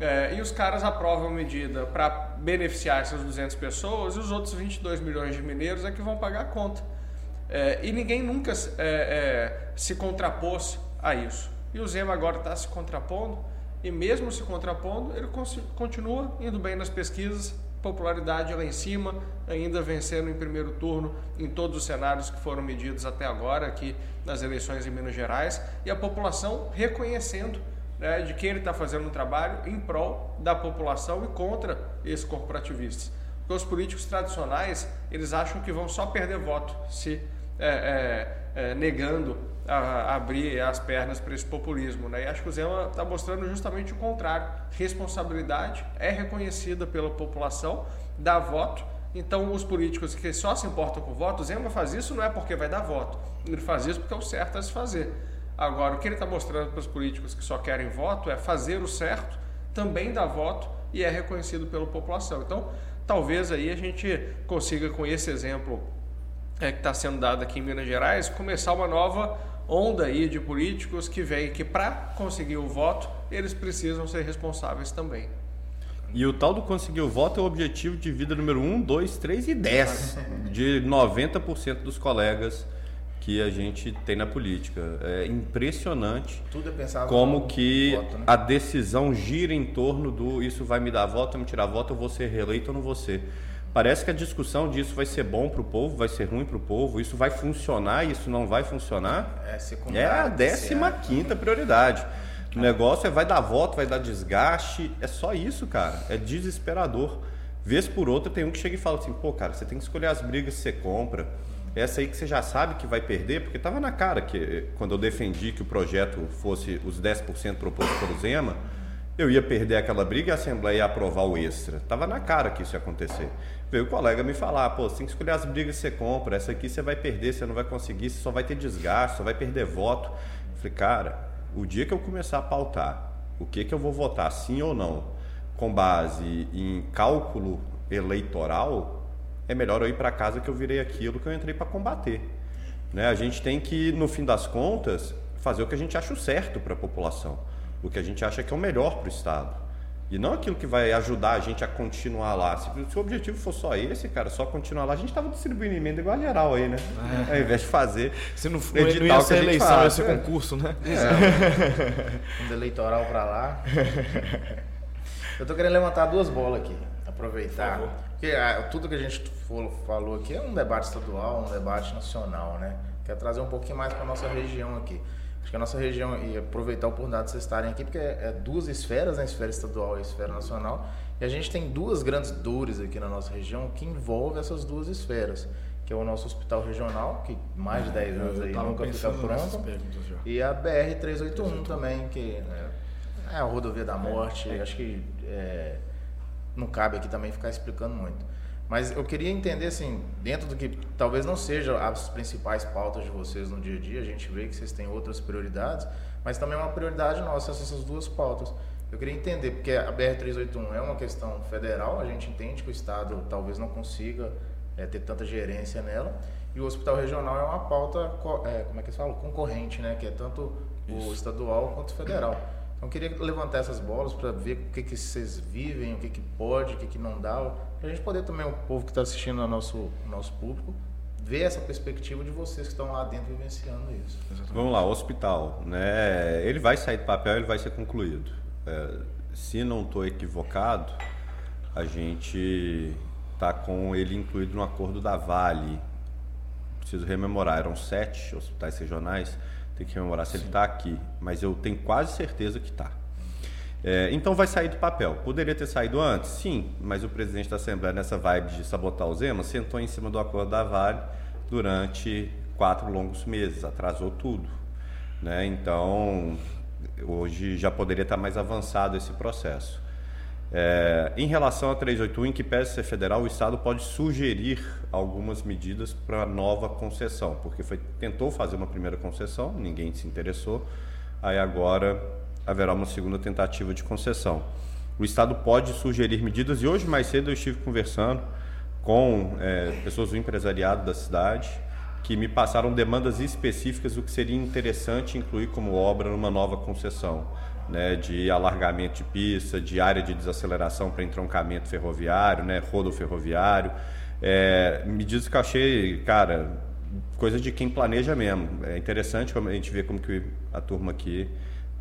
é, e os caras aprovam a medida para beneficiar essas 200 pessoas e os outros 22 milhões de mineiros é que vão pagar a conta. É, e ninguém nunca é, é, se contrapôs a isso. E o Zema agora está se contrapondo, e mesmo se contrapondo, ele continua indo bem nas pesquisas, popularidade lá em cima, ainda vencendo em primeiro turno em todos os cenários que foram medidos até agora aqui nas eleições em Minas Gerais e a população reconhecendo né, de que ele está fazendo um trabalho em prol da população e contra esses corporativistas. Porque os políticos tradicionais eles acham que vão só perder voto se é, é, é, negando a, a abrir as pernas para esse populismo. Né? E acho que o Zema está mostrando justamente o contrário. Responsabilidade é reconhecida pela população, dá voto. Então, os políticos que só se importam com voto, o Zema faz isso não é porque vai dar voto, ele faz isso porque é o certo a se fazer. Agora, o que ele está mostrando para os políticos que só querem voto é fazer o certo, também dá voto e é reconhecido pela população. Então, talvez aí a gente consiga, com esse exemplo é, que está sendo dado aqui em Minas Gerais, começar uma nova onda aí de políticos que veem que para conseguir o voto eles precisam ser responsáveis também. E o tal do conseguir o voto é o objetivo de vida número 1, 2, 3 e 10 de 90% dos colegas que a gente tem na política. É impressionante é como que voto, né? a decisão gira em torno do isso vai me dar voto, vai me tirar voto, eu vou ser reeleito ou não vou ser. Parece que a discussão disso vai ser bom para o povo, vai ser ruim para o povo, isso vai funcionar, isso não vai funcionar. É, é a 15 quinta prioridade. O negócio é vai dar voto, vai dar desgaste, é só isso, cara. É desesperador. Vez por outra tem um que chega e fala assim, pô, cara, você tem que escolher as brigas que você compra. Essa aí que você já sabe que vai perder, porque estava na cara que quando eu defendi que o projeto fosse os 10% proposto pelo Zema, eu ia perder aquela briga e a Assembleia ia aprovar o extra. Tava na cara que isso ia acontecer. Veio o colega me falar, pô, você tem que escolher as brigas que você compra, essa aqui você vai perder, você não vai conseguir, você só vai ter desgaste, só vai perder voto. Falei, cara, o dia que eu começar a pautar o que, que eu vou votar, sim ou não, com base em cálculo eleitoral, é melhor eu ir para casa que eu virei aquilo que eu entrei para combater. Né? A gente tem que, no fim das contas, fazer o que a gente acha certo para a população o que a gente acha que é o melhor para o Estado. E não aquilo que vai ajudar a gente a continuar lá. Se, se o objetivo for só esse, cara, só continuar lá, a gente estava distribuindo emenda igual a geral aí, né? É. Ao invés de fazer. Se não, for, edital não ia ser eleição, faz, ia ser é. concurso, né? É. Um eleitoral para lá. Eu tô querendo levantar duas bolas aqui. Aproveitar. Por Porque ah, tudo que a gente falou aqui é um debate estadual, um debate nacional, né? Quer trazer um pouquinho mais para nossa região aqui. Acho que a nossa região, e aproveitar a oportunidade de vocês estarem aqui, porque é, é duas esferas, né? esfera estadual e esfera nacional, e a gente tem duas grandes dores aqui na nossa região que envolvem essas duas esferas, que é o nosso hospital regional, que mais de 10 anos aí nunca fica pronto, e a BR-381 também, que é, é a rodovia da morte, acho que é, não cabe aqui também ficar explicando muito. Mas eu queria entender, assim, dentro do que talvez não sejam as principais pautas de vocês no dia a dia, a gente vê que vocês têm outras prioridades, mas também é uma prioridade nossa essas duas pautas. Eu queria entender, porque a BR-381 é uma questão federal, a gente entende que o Estado talvez não consiga é, ter tanta gerência nela, e o hospital regional é uma pauta, é, como é que se fala? Concorrente, né? Que é tanto Isso. o estadual quanto o federal. Então eu queria levantar essas bolas para ver o que, que vocês vivem, o que, que pode, o que, que não dá, para a gente poder também, o povo que está assistindo ao nosso, nosso público, ver essa perspectiva de vocês que estão lá dentro vivenciando isso. Exatamente. Vamos lá, o hospital, né? Ele vai sair do papel, ele vai ser concluído. É, se não estou equivocado, a gente está com ele incluído no acordo da Vale. Preciso rememorar, eram sete hospitais regionais tem que rememorar se Sim. ele está aqui, mas eu tenho quase certeza que está. É, então vai sair do papel. Poderia ter saído antes? Sim, mas o presidente da Assembleia, nessa vibe de sabotar o Zema, sentou em cima do acordo da Vale durante quatro longos meses, atrasou tudo. Né? Então, hoje já poderia estar mais avançado esse processo. É, em relação a 381, em que pese ser federal, o Estado pode sugerir algumas medidas para nova concessão, porque foi, tentou fazer uma primeira concessão, ninguém se interessou, aí agora haverá uma segunda tentativa de concessão. O Estado pode sugerir medidas, e hoje mais cedo eu estive conversando com é, pessoas do empresariado da cidade que me passaram demandas específicas do que seria interessante incluir como obra numa nova concessão né, de alargamento de pista, de área de desaceleração para entroncamento ferroviário, né, rodo ferroviário. É, medidas que eu achei, cara, coisa de quem planeja mesmo. É interessante a gente vê como que a turma aqui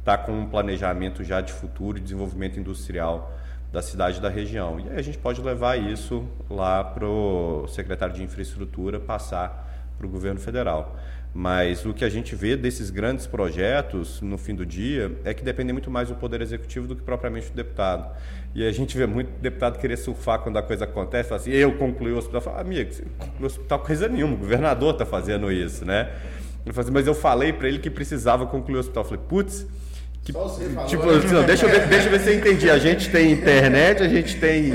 está com um planejamento já de futuro e desenvolvimento industrial da cidade da região. E aí a gente pode levar isso lá para o secretário de infraestrutura passar para o governo federal. Mas o que a gente vê desses grandes projetos, no fim do dia, é que depende muito mais do Poder Executivo do que propriamente do deputado. E a gente vê muito deputado querer surfar quando a coisa acontece, assim, eu concluí o hospital. Fala, amigo, você concluiu o hospital coisa nenhuma, o governador está fazendo isso, né? Ele fala assim, mas eu falei para ele que precisava concluir o hospital. Eu falei, putz, que, tipo, assim, deixa, eu ver, deixa eu ver se eu entendi. A gente tem internet, a gente tem.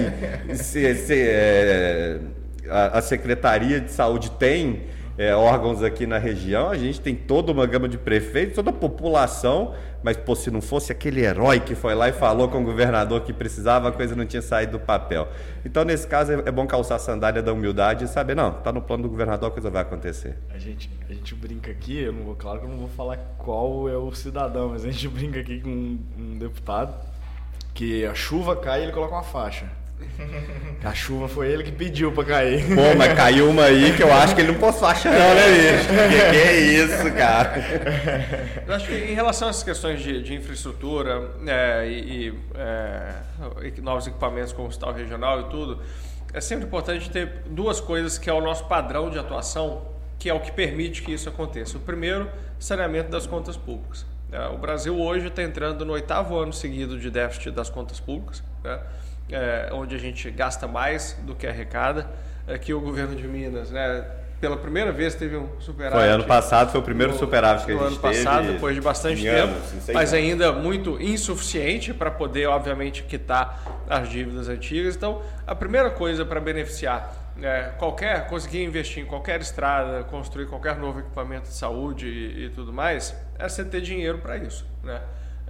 Se, se, é, a, a Secretaria de Saúde tem é, órgãos aqui na região, a gente tem toda uma gama de prefeitos, toda a população, mas pô, se não fosse aquele herói que foi lá e falou com o governador que precisava, a coisa não tinha saído do papel. Então, nesse caso, é, é bom calçar a sandália da humildade e saber, não, está no plano do governador, a coisa vai acontecer. A gente, a gente brinca aqui, eu não vou, claro que eu não vou falar qual é o cidadão, mas a gente brinca aqui com um, um deputado que a chuva cai e ele coloca uma faixa. A chuva foi ele que pediu pra cair. Pô, mas caiu uma aí que eu acho que ele não pode achar, não, né, bicho? Que, que é isso, cara? Eu acho que em relação a essas questões de, de infraestrutura é, e, e é, novos equipamentos como o hospital regional e tudo, é sempre importante ter duas coisas que é o nosso padrão de atuação, que é o que permite que isso aconteça. O primeiro, saneamento das contas públicas. É, o Brasil hoje está entrando no oitavo ano seguido de déficit das contas públicas. Né? É, onde a gente gasta mais do que arrecada. Aqui o governo de Minas, né, pela primeira vez teve um superávit. Foi ano passado, foi o primeiro no, superávit que a gente ano passado, depois de bastante tempo, mas ainda muito insuficiente para poder, obviamente, quitar as dívidas antigas. Então, a primeira coisa para beneficiar é, qualquer, conseguir investir em qualquer estrada, construir qualquer novo equipamento de saúde e, e tudo mais, é você ter dinheiro para isso, né?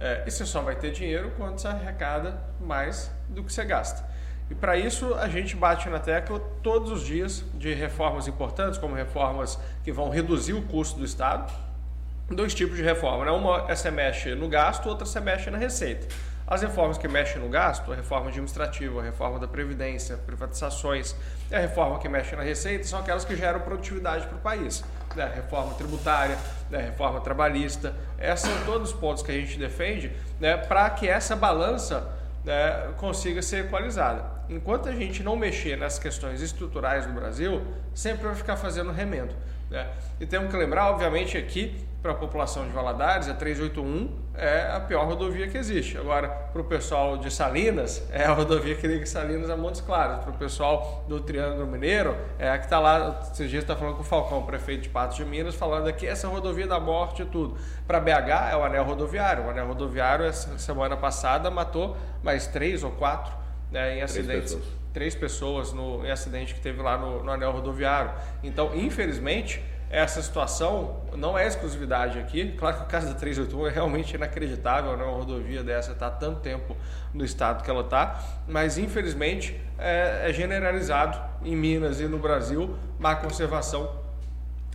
É, e você só vai ter dinheiro quando você arrecada mais do que você gasta. E para isso a gente bate na tecla todos os dias de reformas importantes, como reformas que vão reduzir o custo do Estado. Dois tipos de reforma, né? uma é mexe no gasto, outra você mexe na receita. As reformas que mexem no gasto, a reforma administrativa, a reforma da Previdência, privatizações, a reforma que mexe na receita, são aquelas que geram produtividade para o país. Né? Reforma tributária, né? reforma trabalhista, esses são todos os pontos que a gente defende né? para que essa balança né, consiga ser equalizada. Enquanto a gente não mexer nas questões estruturais do Brasil, sempre vai ficar fazendo remendo. Né? E temos que lembrar, obviamente, aqui para a população de Valadares, a 381 é a pior rodovia que existe. Agora, para o pessoal de Salinas, é a rodovia que liga Salinas a Montes Claros. Para o pessoal do Triângulo Mineiro, é a que está lá, esses dias está falando com o Falcão, prefeito de Patos de Minas, falando aqui essa rodovia da morte e tudo. Para BH é o anel rodoviário. O anel rodoviário, essa semana passada, matou mais três ou quatro né, em acidentes. Três pessoas, no, em acidente que teve lá no, no anel rodoviário. Então, infelizmente essa situação não é exclusividade aqui. Claro que o caso da 381 é realmente inacreditável, né? uma rodovia dessa está tanto tempo no estado que ela está, mas infelizmente é, é, generalizado em Minas e no Brasil má conservação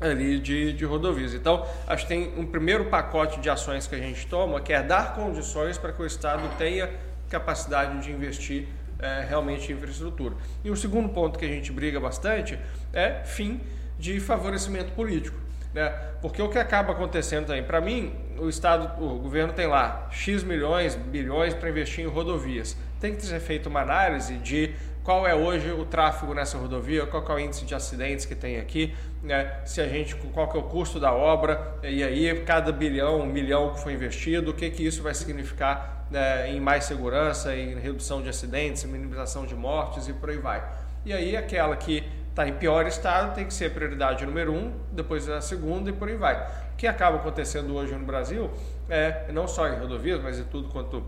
ali de, de rodovias. Então, acho que tem um primeiro pacote de ações que a gente toma, que é dar condições para que o Estado tenha capacidade de investir é, realmente em infraestrutura. E o segundo ponto que a gente briga bastante é fim de favorecimento político. Né? Porque o que acaba acontecendo também, para mim, o Estado, o governo tem lá X milhões, bilhões para investir em rodovias. Tem que ser feita uma análise de qual é hoje o tráfego nessa rodovia, qual é o índice de acidentes que tem aqui, né? se a gente, qual é o custo da obra, e aí cada bilhão, milhão que foi investido, o que, que isso vai significar né, em mais segurança, em redução de acidentes, minimização de mortes e por aí vai. E aí aquela que está em pior estado, tem que ser prioridade número um, depois a segunda e por aí vai. O que acaba acontecendo hoje no Brasil é, não só em rodovias, mas em tudo quanto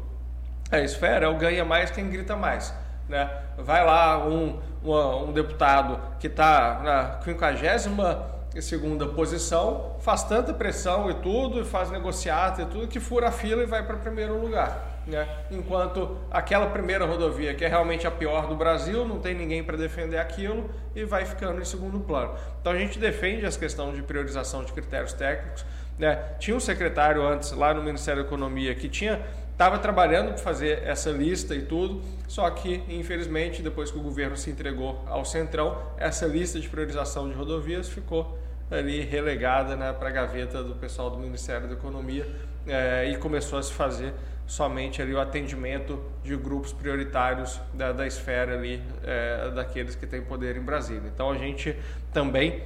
é esfera, é o ganha mais quem grita mais. Né? Vai lá um, um, um deputado que está na 52 segunda posição, faz tanta pressão e tudo, faz negociata e tudo, que fura a fila e vai para primeiro lugar. Né? Enquanto aquela primeira rodovia, que é realmente a pior do Brasil, não tem ninguém para defender aquilo e vai ficando em segundo plano. Então a gente defende as questões de priorização de critérios técnicos. Né? Tinha um secretário antes lá no Ministério da Economia que tinha estava trabalhando para fazer essa lista e tudo, só que infelizmente depois que o governo se entregou ao centrão, essa lista de priorização de rodovias ficou ali relegada né, para a gaveta do pessoal do Ministério da Economia é, e começou a se fazer somente ali o atendimento de grupos prioritários da, da esfera ali é, daqueles que têm poder em Brasília. Então a gente também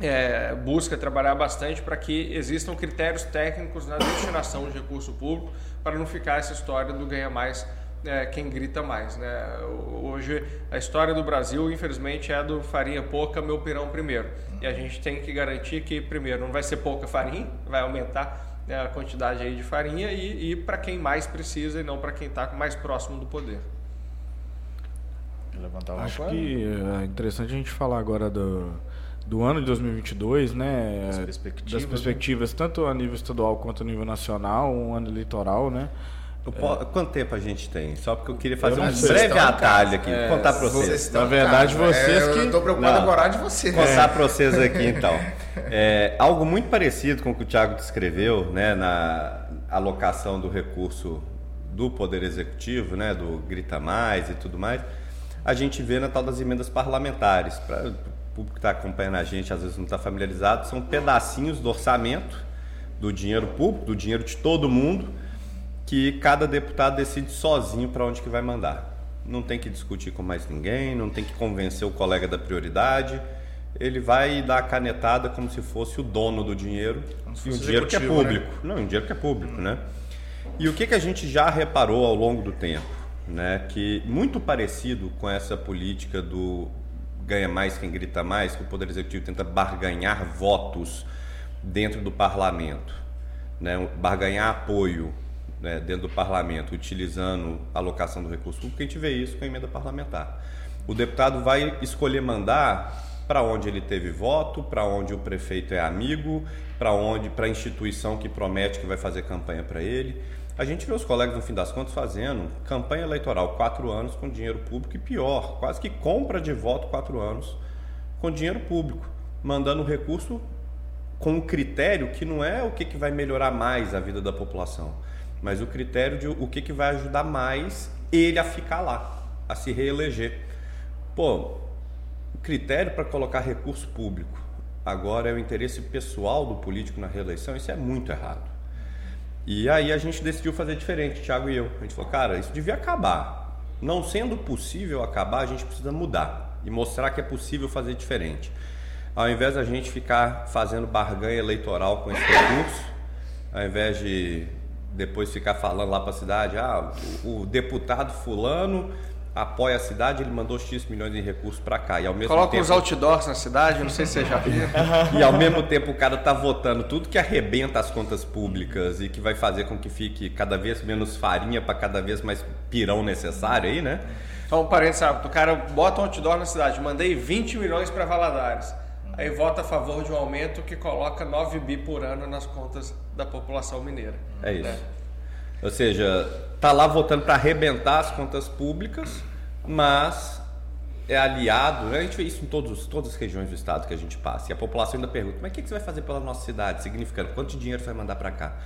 é, busca trabalhar bastante para que existam critérios técnicos na destinação de recurso público para não ficar essa história do ganha mais é, quem grita mais. Né? Hoje a história do Brasil, infelizmente, é do farinha pouca, meu pirão primeiro. E a gente tem que garantir que, primeiro, não vai ser pouca farinha, vai aumentar a quantidade aí de farinha e, e para quem mais precisa e não para quem está mais próximo do poder. Acho que é interessante a gente falar agora do, do ano de 2022, né? Das perspectivas, das perspectivas né? tanto a nível estadual quanto a nível nacional, um ano eleitoral, né? É. Quanto tempo a gente tem? Só porque eu queria fazer eu um breve atalho aqui, é, contar para vocês. vocês Na verdade, casa. vocês é, que... Eu estou preocupado agora de vocês. Contar é. para vocês aqui, então. É, algo muito parecido com o que o Tiago descreveu, né, na alocação do recurso do Poder Executivo, né, do Grita Mais e tudo mais, a gente vê na tal das emendas parlamentares. Para o público que está acompanhando a gente, às vezes não está familiarizado, são pedacinhos do orçamento, do dinheiro público, do dinheiro de todo mundo, que cada deputado decide sozinho para onde que vai mandar. Não tem que discutir com mais ninguém, não tem que convencer o colega da prioridade. Ele vai dar a canetada como se fosse o dono do dinheiro, e um dinheiro que é né? público. Né? Não, um dinheiro que é público, hum. né? E o que, que a gente já reparou ao longo do tempo? Né? Que muito parecido com essa política do ganha mais quem grita mais, que o Poder Executivo tenta barganhar votos dentro do parlamento, né? barganhar apoio né, dentro do parlamento utilizando a alocação do recurso público, a gente vê isso com a emenda parlamentar. O deputado vai escolher mandar para onde ele teve voto, para onde o prefeito é amigo, para onde, para a instituição que promete que vai fazer campanha para ele. A gente vê os colegas, no fim das contas, fazendo campanha eleitoral quatro anos com dinheiro público e pior, quase que compra de voto quatro anos com dinheiro público, mandando recurso com um critério que não é o que, que vai melhorar mais a vida da população mas o critério de o que, que vai ajudar mais ele a ficar lá, a se reeleger. Pô, o critério para colocar recurso público agora é o interesse pessoal do político na reeleição, isso é muito errado. E aí a gente decidiu fazer diferente, Thiago e eu. A gente falou, cara, isso devia acabar. Não sendo possível acabar, a gente precisa mudar e mostrar que é possível fazer diferente. Ao invés da gente ficar fazendo barganha eleitoral com esse recurso, ao invés de depois ficar falando lá para a cidade, ah, o, o deputado fulano apoia a cidade, ele mandou X milhões de recursos para cá. E ao mesmo Coloca tempo, uns outdoors na cidade, não sei se você já viu. e ao mesmo tempo o cara tá votando tudo que arrebenta as contas públicas e que vai fazer com que fique cada vez menos farinha para cada vez mais pirão necessário aí, né? Só um parênteses, sabe? O cara bota um outdoor na cidade, mandei 20 milhões para Valadares. Aí vota a favor de um aumento que coloca 9 bi por ano nas contas da população mineira. É isso. né? Ou seja, tá lá votando para arrebentar as contas públicas, mas é aliado, né? a gente vê isso em todos, todas as regiões do estado que a gente passa. E a população ainda pergunta, mas o que que você vai fazer pela nossa cidade? Significando, quanto dinheiro você vai mandar para cá?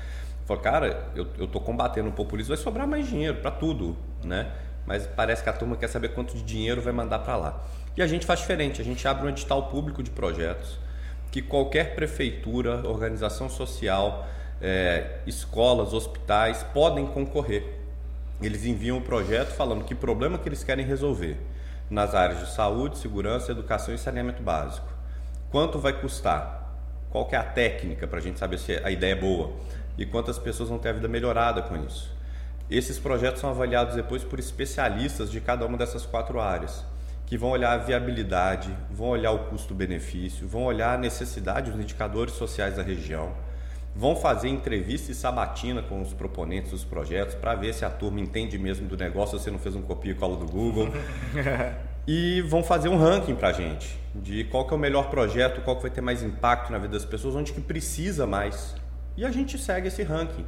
Falo, cara, eu, eu tô combatendo o populismo, vai sobrar mais dinheiro para tudo, né? Mas parece que a turma quer saber quanto de dinheiro vai mandar para lá. E a gente faz diferente, a gente abre um edital público de projetos que qualquer prefeitura, organização social, é, escolas, hospitais podem concorrer. Eles enviam o projeto falando que problema que eles querem resolver nas áreas de saúde, segurança, educação e saneamento básico. Quanto vai custar? Qual é a técnica para a gente saber se a ideia é boa? E quantas pessoas vão ter a vida melhorada com isso? Esses projetos são avaliados depois por especialistas de cada uma dessas quatro áreas, que vão olhar a viabilidade, vão olhar o custo-benefício, vão olhar a necessidade, os indicadores sociais da região, vão fazer entrevista e sabatina com os proponentes dos projetos para ver se a turma entende mesmo do negócio, se você não fez um copia e cola do Google. e vão fazer um ranking para a gente de qual que é o melhor projeto, qual que vai ter mais impacto na vida das pessoas, onde que precisa mais. E a gente segue esse ranking.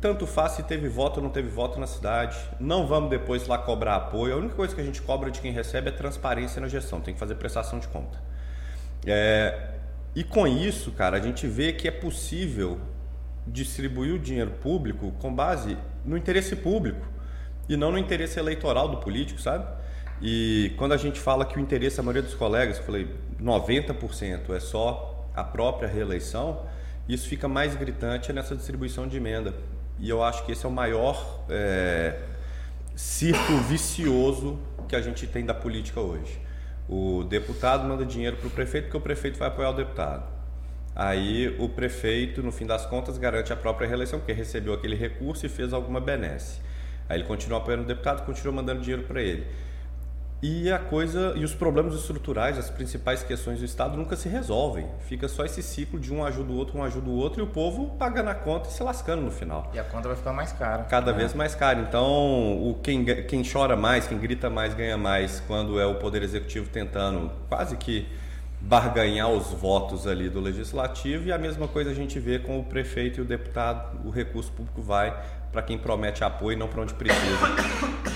Tanto faz se teve voto ou não teve voto na cidade. Não vamos depois lá cobrar apoio. A única coisa que a gente cobra de quem recebe é transparência na gestão. Tem que fazer prestação de conta. É, e com isso, cara, a gente vê que é possível distribuir o dinheiro público com base no interesse público e não no interesse eleitoral do político, sabe? E quando a gente fala que o interesse da maioria dos colegas, eu falei 90% é só a própria reeleição, isso fica mais gritante nessa distribuição de emenda. E eu acho que esse é o maior é, vicioso que a gente tem da política hoje. O deputado manda dinheiro para o prefeito porque o prefeito vai apoiar o deputado. Aí o prefeito, no fim das contas, garante a própria reeleição porque recebeu aquele recurso e fez alguma benesse. Aí ele continua apoiando o deputado, continua mandando dinheiro para ele. E a coisa e os problemas estruturais, as principais questões do Estado nunca se resolvem. Fica só esse ciclo de um ajuda o outro, um ajuda o outro e o povo pagando a conta e se lascando no final. E a conta vai ficar mais cara. Cada É. vez mais caro. Então, o quem, quem chora mais, quem grita mais, ganha mais quando é o Poder Executivo tentando quase que barganhar os votos ali do Legislativo. E a mesma coisa a gente vê com o prefeito e o deputado. O recurso público vai para quem promete apoio e não para onde precisa.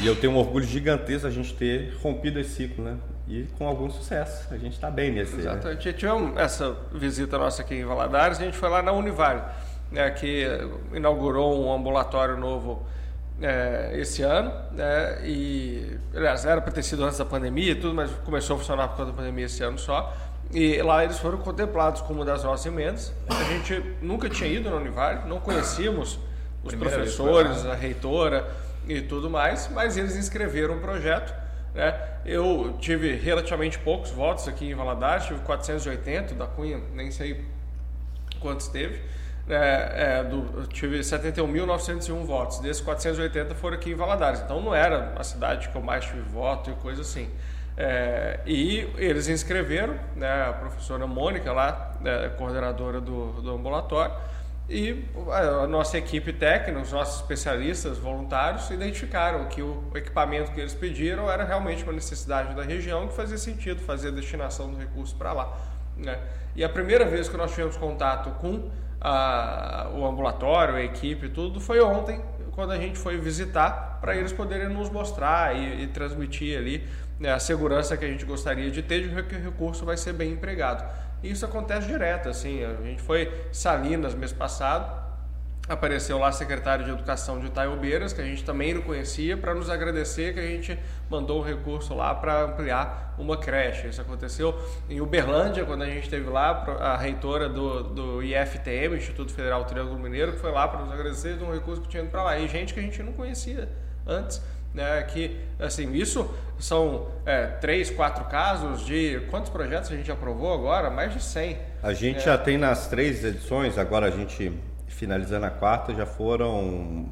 E eu tenho um orgulho gigantesco a gente ter rompido esse ciclo, né? E com algum sucesso. A gente está bem nesse. né? Exatamente. Tivemos essa visita nossa aqui em Valadares, a gente foi lá na Univale, né, que inaugurou um ambulatório novo é, esse ano, né, e aliás, era para ter sido antes da pandemia e tudo, mas começou a funcionar por conta da pandemia esse ano só. E lá eles foram contemplados como uma das nossas emendas. A gente nunca tinha ido na Univale, não conhecíamos os Primeira professores, lá. a reitora e tudo mais, mas eles inscreveram um projeto. Né? Eu tive relativamente poucos votos aqui em Valadares, tive 480, da Cunha nem sei quantos teve. É, é, do, tive 71.901 votos, desses 480 foram aqui em Valadares, então não era a cidade que eu mais tive voto e coisa assim. É, e eles inscreveram, né, a professora Mônica lá, né, coordenadora do, do ambulatório, e a nossa equipe técnica, os nossos especialistas voluntários identificaram que o equipamento que eles pediram era realmente uma necessidade da região que fazia sentido fazer a destinação do recurso para lá. Né? E a primeira vez que nós tivemos contato com a, o ambulatório, a equipe tudo, foi ontem, quando a gente foi visitar, para eles poderem nos mostrar e, e transmitir ali né, a segurança que a gente gostaria de ter de que o recurso vai ser bem empregado. E isso acontece direto, assim, a gente foi Salinas mês passado, apareceu lá secretário de Educação de Itaiobeiras, que a gente também não conhecia, para nos agradecer que a gente mandou o recurso lá para ampliar uma creche. Isso aconteceu em Uberlândia, quando a gente esteve lá, a reitora do, do IFTM, Instituto Federal Triângulo Mineiro, que foi lá para nos agradecer de um recurso que tinha ido para lá. E gente que a gente não conhecia antes. Né, que, assim, isso são é, três, quatro casos de quantos projetos a gente aprovou agora? Mais de 100. A gente é. já tem nas três edições, agora a gente finalizando a quarta, já foram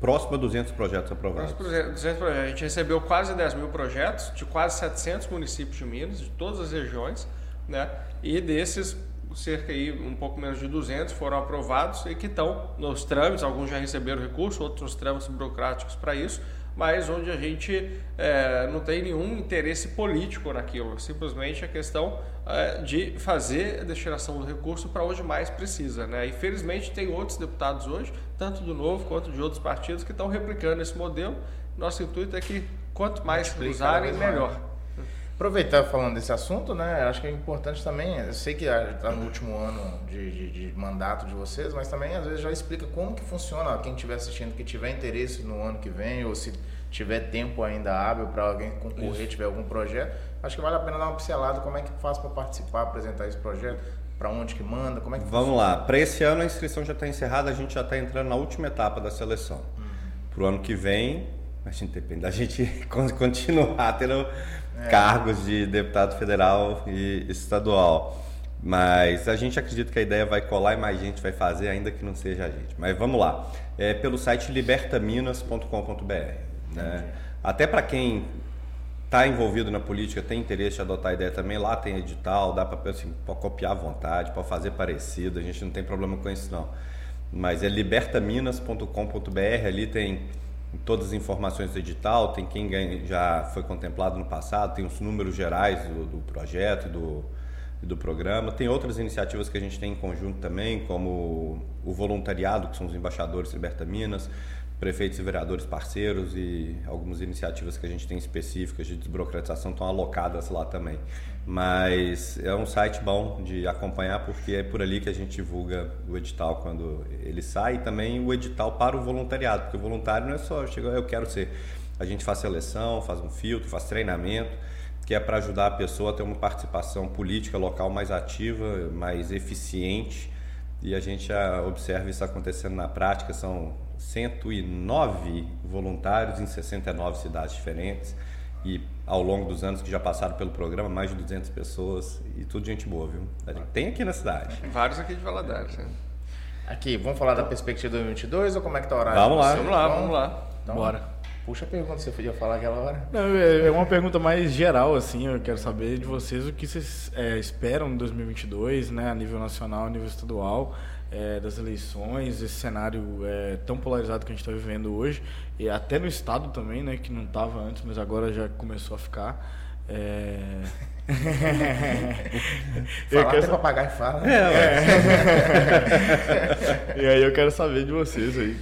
próximo a 200 projetos aprovados. Próximo a 200 projetos. A gente recebeu quase 10 mil projetos de quase 700 municípios de Minas, de todas as regiões, né? E desses, cerca aí um pouco menos de 200 foram aprovados e que estão nos trâmites, alguns já receberam recurso, outros trâmites burocráticos para isso, mas onde a gente é, não tem nenhum interesse político naquilo, simplesmente a questão é, de fazer a destinação do recurso para onde mais precisa. Né? Infelizmente, tem outros deputados hoje, tanto do Novo quanto de outros partidos, que estão replicando esse modelo. Nosso intuito é que quanto mais usarem, melhor. Aproveitar falando desse assunto, né? Acho que é importante também. Eu sei que está no último ano de, de, de, mandato de vocês, mas também às vezes já explica como que funciona. Quem estiver assistindo, que tiver interesse no ano que vem, ou se tiver tempo ainda hábil para alguém concorrer, Isso. tiver algum projeto, acho que vale a pena dar uma pincelada. Como é que faz para participar, apresentar esse projeto? Para onde que manda? Como é que Vamos funciona? lá. Para esse ano a inscrição já está encerrada, a gente já está entrando na última etapa da seleção. Uhum. Para o ano que vem, a gente depende da gente continuar tendo é. cargos de deputado federal e estadual. Mas a gente acredita que a ideia vai colar e mais gente vai fazer, ainda que não seja a gente. Mas vamos lá. É pelo site libertaminas.com.br. Né? Até para quem está envolvido na política, tem interesse em adotar a ideia também, lá tem edital, dá para assim, copiar à vontade, para fazer parecido, a gente não tem problema com isso não. Mas é libertaminas.com.br, ali tem todas as informações do edital, tem quem já foi contemplado no passado, tem os números gerais do, do projeto do, do programa. Tem outras iniciativas que a gente tem em conjunto também, como o voluntariado, que são os embaixadores Liberta Minas, prefeitos e vereadores parceiros e algumas iniciativas que a gente tem específicas de desburocratização estão alocadas lá também. Mas é um site bom de acompanhar porque é por ali que a gente divulga o edital quando ele sai e também o edital para o voluntariado, porque o voluntário não é só chegar, eu quero ser. A gente faz seleção, faz um filtro, faz treinamento, que é para ajudar a pessoa a ter uma participação política local mais ativa, mais eficiente. E a gente já observa isso acontecendo na prática, são 109 voluntários em 69 cidades diferentes e ao longo dos anos que já passaram pelo programa, mais de 200 pessoas e tudo gente boa, viu? Tem aqui na cidade. Vários aqui de Valadares, né? Aqui, vamos falar da perspectiva 2022 ou como é que tá o horário? Vamos lá. Vamos lá, vamos lá. Então, Bora. Puxa a pergunta, você podia falar aquela hora. Não, é, é uma pergunta mais geral, assim, eu quero saber de vocês o que vocês é, esperam em 2022, né, a nível nacional, a nível estadual, é, das eleições, esse cenário é, tão polarizado que a gente está vivendo hoje, e até no Estado também, né, que não estava antes, mas agora já começou a ficar. É... Falar até papagaio fala. Né? É, é. e aí eu quero saber de vocês aí.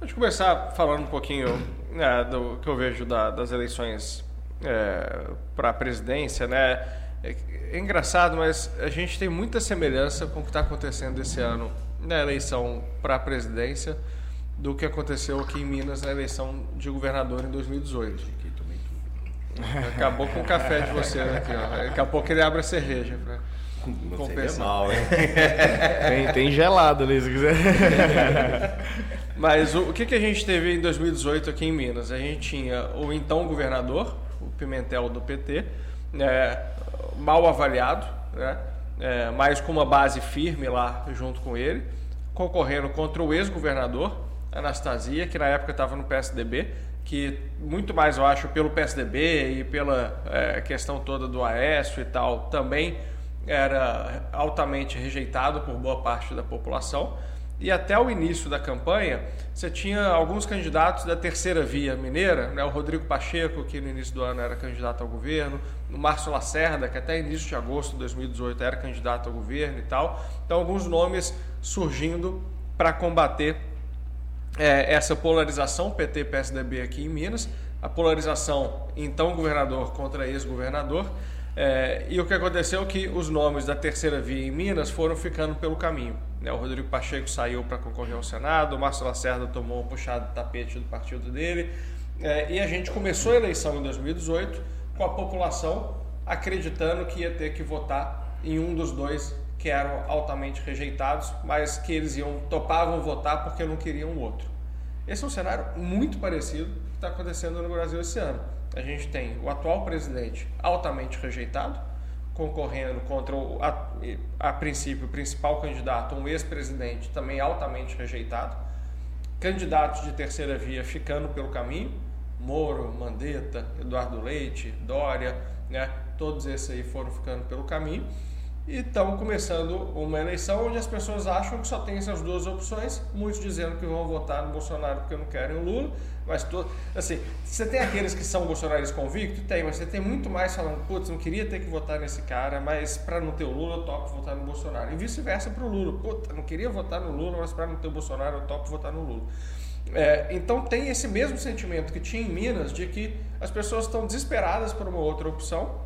Vamos começar falando um pouquinho né, do que eu vejo da, das eleições é, para a presidência, né? É, é, engraçado, mas a gente tem muita semelhança com o que está acontecendo esse ano na eleição para a presidência do que aconteceu aqui em Minas na eleição de governador em 2018. Acabou com o café de você né, aqui, ó. Daqui a pouco ele abre a cerveja para compensar. Mal, hein? tem, tem gelado ali, se quiser. Mas o, o que, que a gente teve em 2018 aqui em Minas? A gente tinha o então governador, o Pimentel do PT, né, mal avaliado, né? É, mas com uma base firme lá junto com ele, concorrendo contra o ex-governador, Anastasia, que na época estava no PSDB, que muito mais eu acho pelo PSDB e pela é, questão toda do Aécio e tal, também era altamente rejeitado por boa parte da população. E até o início da campanha, você tinha alguns candidatos da terceira via mineira, né? o Rodrigo Pacheco, que no início do ano era candidato ao governo, o Márcio Lacerda, que até início de agosto de 2018 era candidato ao governo e tal. Então, alguns nomes surgindo para combater é, essa polarização PT-PSDB aqui em Minas, a polarização então governador contra ex-governador. É, e o que aconteceu é que os nomes da terceira via em Minas foram ficando pelo caminho. Né? O Rodrigo Pacheco saiu para concorrer ao Senado, o Márcio Lacerda tomou um puxado de tapete do partido dele. É, e a gente começou a eleição em 2018 com a população acreditando que ia ter que votar em um dos dois que eram altamente rejeitados, mas que eles iam topavam votar porque não queriam o outro. Esse é um cenário muito parecido que está acontecendo no Brasil esse ano. A gente tem o atual presidente altamente rejeitado, concorrendo contra, o, a, a princípio, o principal candidato, um ex-presidente também altamente rejeitado, candidatos de terceira via ficando pelo caminho, Moro, Mandetta, Eduardo Leite, Dória, né? todos esses aí foram ficando pelo caminho. E estamos começando uma eleição onde as pessoas acham que só tem essas duas opções, muitos dizendo que vão votar no Bolsonaro porque não querem o Lula, mas to... assim, você tem aqueles que são bolsonaristas convictos? Tem, mas você tem muito mais falando, putz, não queria ter que votar nesse cara, mas para não ter o Lula eu topo votar no Bolsonaro. E vice-versa para o Lula, puta, não queria votar no Lula, mas para não ter o Bolsonaro eu topo votar no Lula. É, então tem esse mesmo sentimento que tinha em Minas de que as pessoas estão desesperadas por uma outra opção,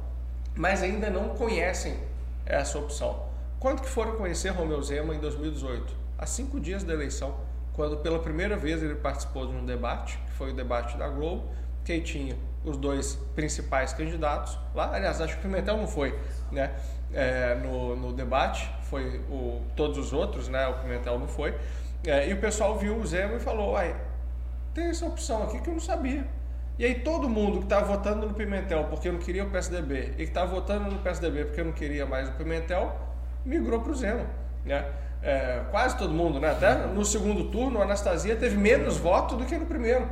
mas ainda não conhecem essa opção. Quando que foram conhecer Romeu Zema em 2018? Há cinco dias da eleição, quando pela primeira vez ele participou de um debate, que foi o debate da Globo, que tinha os dois principais candidatos lá. Aliás, acho que o Pimentel não foi né, é, no, no debate, foi o, todos os outros, né, o Pimentel não foi. É, e o pessoal viu o Zema e falou: Uai, tem essa opção aqui que eu não sabia. E aí todo mundo que estava votando no Pimentel porque não queria o PSDB e que estava votando no PSDB porque não queria mais o Pimentel, migrou para o Zema. Né? É, quase todo mundo, né? Até no segundo turno, a Anastasia teve menos voto do que no primeiro.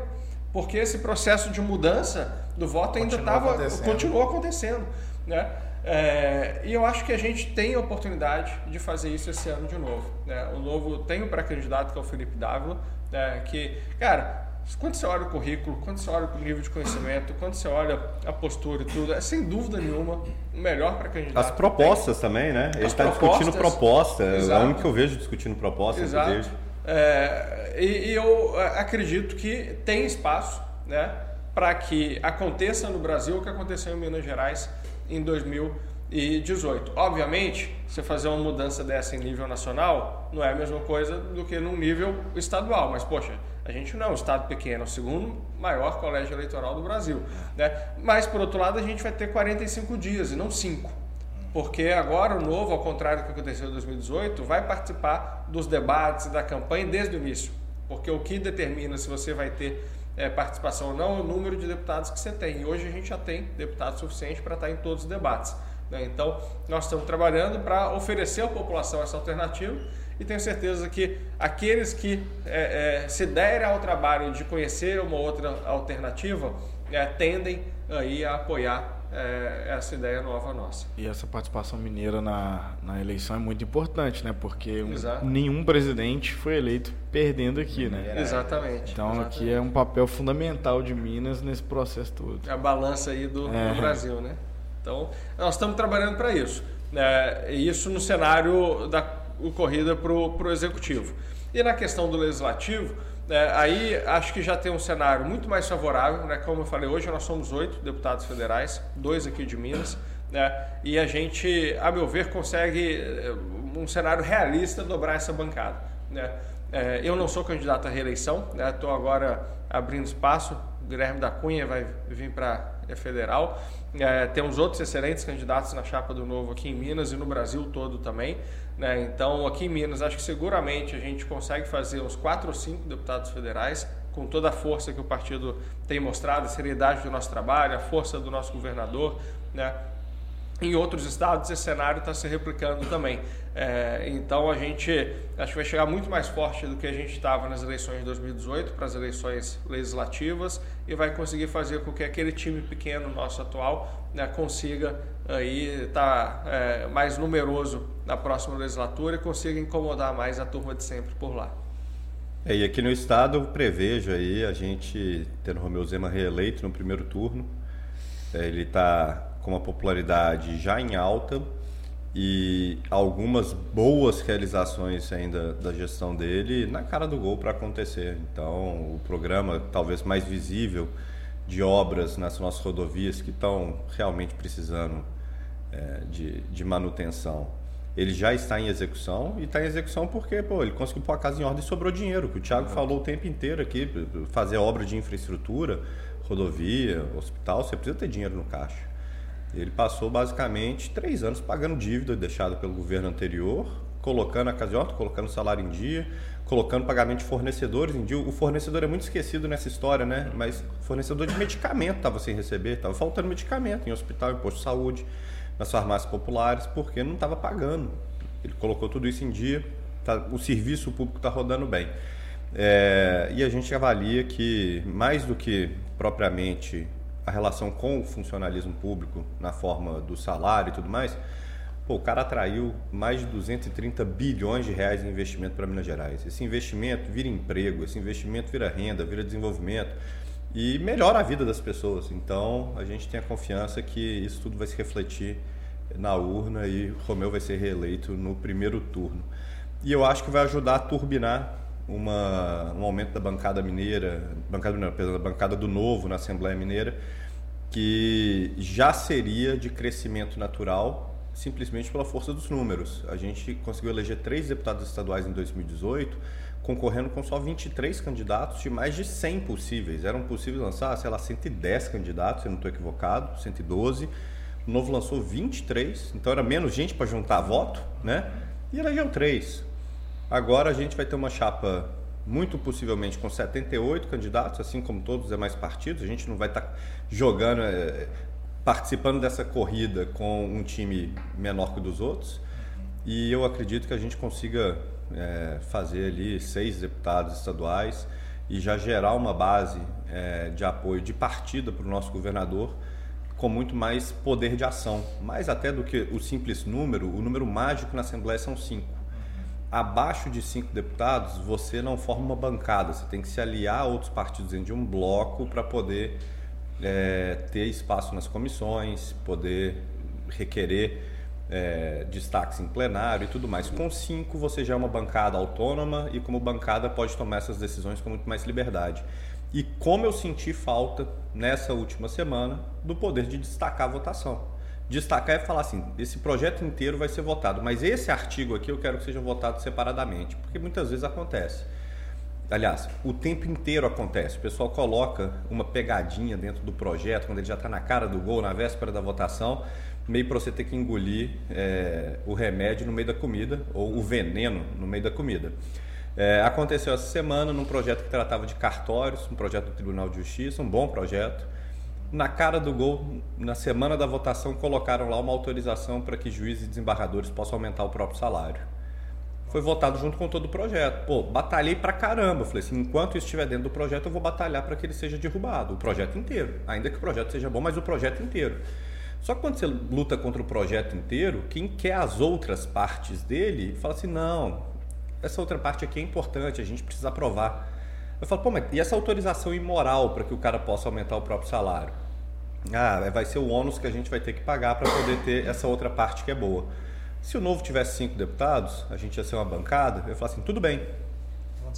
Porque esse processo de mudança do voto ainda estava continuou acontecendo. Né? É, e eu acho que a gente tem a oportunidade de fazer isso esse ano de novo. Né? O novo tem o pré-candidato, que é o Felipe Dávila, né? que, cara, quando você olha o currículo, quando você olha o nível de conhecimento, quando você olha a postura e tudo, é sem dúvida nenhuma o melhor para candidato. As propostas também, né? Ele está discutindo proposta. Exato. É o único que eu vejo discutindo proposta. Exato. É, e, e, eu é, acredito que tem espaço né, para que aconteça no Brasil o que aconteceu em Minas Gerais em 2018. Obviamente, você fazer uma mudança dessa em nível nacional não é a mesma coisa do que num nível estadual, mas poxa a gente não é um estado pequeno, o segundo maior colégio eleitoral do Brasil. Né? Mas, por outro lado, a gente vai ter 45 dias e não 5. Porque agora o novo, ao contrário do que aconteceu em 2018, vai participar dos debates da campanha desde o início. Porque o que determina se você vai ter é, participação ou não é o número de deputados que você tem. E hoje a gente já tem deputados suficientes para estar em todos os debates. Né? Então, nós estamos trabalhando para oferecer à população essa alternativa e tenho certeza que aqueles que é, é, se derem ao trabalho de conhecer uma outra alternativa é, tendem aí a apoiar é, essa ideia nova nossa. E essa participação mineira na, na eleição é muito importante, né? Porque um, nenhum presidente foi eleito perdendo aqui, né? Exatamente. Então exatamente. aqui é um papel fundamental de Minas nesse processo todo. É a balança aí do, é. do Brasil, né? Então nós estamos trabalhando para isso. É, isso no cenário da corrida para o executivo. E na questão do legislativo, é, aí acho que já tem um cenário muito mais favorável, né? como eu falei, hoje nós somos oito deputados federais, dois aqui de Minas, né? e a gente, a meu ver, consegue é, um cenário realista dobrar essa bancada. Né? É, eu não sou candidato à reeleição, estou né? agora abrindo espaço, Guilherme da Cunha vai vir para a federal, é, temos outros excelentes candidatos na chapa do Novo aqui em Minas e no Brasil todo também. Né? Então, aqui em Minas, acho que seguramente a gente consegue fazer uns quatro ou cinco deputados federais, com toda a força que o partido tem mostrado, a seriedade do nosso trabalho, a força do nosso governador. Né? Em outros estados, esse cenário está se replicando também. É, então, a gente acho que vai chegar muito mais forte do que a gente estava nas eleições de 2018 para as eleições legislativas e vai conseguir fazer com que aquele time pequeno nosso atual né, consiga aí estar tá, é, mais numeroso na próxima legislatura e consiga incomodar mais a turma de sempre por lá. É, e aqui no estado eu prevejo aí a gente tendo Romeu Zema reeleito no primeiro turno. É, ele está com uma popularidade já em alta e algumas boas realizações ainda da gestão dele na cara do gol para acontecer. Então, o programa talvez mais visível de obras nas nossas rodovias que estão realmente precisando é, de, de manutenção. Ele já está em execução e está em execução porque pô, ele conseguiu pôr a casa em ordem e sobrou dinheiro, que o Thiago falou o tempo inteiro aqui, fazer obra de infraestrutura, rodovia, hospital, você precisa ter dinheiro no caixa. Ele passou basicamente três anos pagando dívida deixada pelo governo anterior, colocando a casiota, colocando o salário em dia, colocando pagamento de fornecedores em dia. O fornecedor é muito esquecido nessa história, né? Mas fornecedor de medicamento estava sem receber, estava faltando medicamento em hospital, em posto de saúde, nas farmácias populares, porque não estava pagando. Ele colocou tudo isso em dia, tá, o serviço público está rodando bem. É, e a gente avalia que, mais do que propriamente a relação com o funcionalismo público na forma do salário e tudo mais, pô, o cara atraiu mais de 230 bilhões de reais em investimento para Minas Gerais. Esse investimento vira emprego, esse investimento vira renda, vira desenvolvimento e melhora a vida das pessoas. Então, a gente tem a confiança que isso tudo vai se refletir na urna e Romeu vai ser reeleito no primeiro turno. E eu acho que vai ajudar a turbinar uma, um aumento da bancada mineira, bancada, não, da bancada do novo na Assembleia Mineira, que já seria de crescimento natural simplesmente pela força dos números. A gente conseguiu eleger três deputados estaduais em 2018, concorrendo com só 23 candidatos de mais de 100 possíveis. Eram possíveis lançar, sei lá, 110 candidatos, se eu não estou equivocado, 112. O Novo lançou 23, então era menos gente para juntar voto, né? E elegeu três. Agora a gente vai ter uma chapa muito possivelmente com 78 candidatos, assim como todos os demais partidos. A gente não vai estar tá jogando, é, participando dessa corrida com um time menor que o dos outros. E eu acredito que a gente consiga é, fazer ali seis deputados estaduais e já gerar uma base é, de apoio de partida para o nosso governador com muito mais poder de ação. Mais até do que o simples número, o número mágico na Assembleia são cinco abaixo de cinco deputados, você não forma uma bancada, você tem que se aliar a outros partidos dentro de um bloco para poder é, ter espaço nas comissões, poder requerer é, destaques em plenário e tudo mais. Com cinco, você já é uma bancada autônoma e, como bancada, pode tomar essas decisões com muito mais liberdade. E como eu senti falta nessa última semana do poder de destacar a votação destacar é falar assim: esse projeto inteiro vai ser votado, mas esse artigo aqui eu quero que seja votado separadamente, porque muitas vezes acontece. Aliás, o tempo inteiro acontece. O pessoal coloca uma pegadinha dentro do projeto, quando ele já está na cara do gol, na véspera da votação, meio para você ter que engolir é, o remédio no meio da comida, ou o veneno no meio da comida. É, aconteceu essa semana num projeto que tratava de cartórios, um projeto do Tribunal de Justiça, um bom projeto na cara do gol, na semana da votação, colocaram lá uma autorização para que juízes e desembargadores possam aumentar o próprio salário. Foi votado junto com todo o projeto. Pô, batalhei pra caramba. Falei assim, enquanto estiver dentro do projeto, eu vou batalhar para que ele seja derrubado. O projeto inteiro. Ainda que o projeto seja bom, mas o projeto inteiro. Só que quando você luta contra o projeto inteiro, quem quer as outras partes dele, fala assim, não, essa outra parte aqui é importante, a gente precisa aprovar. Eu falo, pô, mas e essa autorização imoral para que o cara possa aumentar o próprio salário? Ah, vai ser o ônus que a gente vai ter que pagar para poder ter essa outra parte que é boa. Se o novo tivesse cinco deputados, a gente ia ser uma bancada, eu falo assim, tudo bem.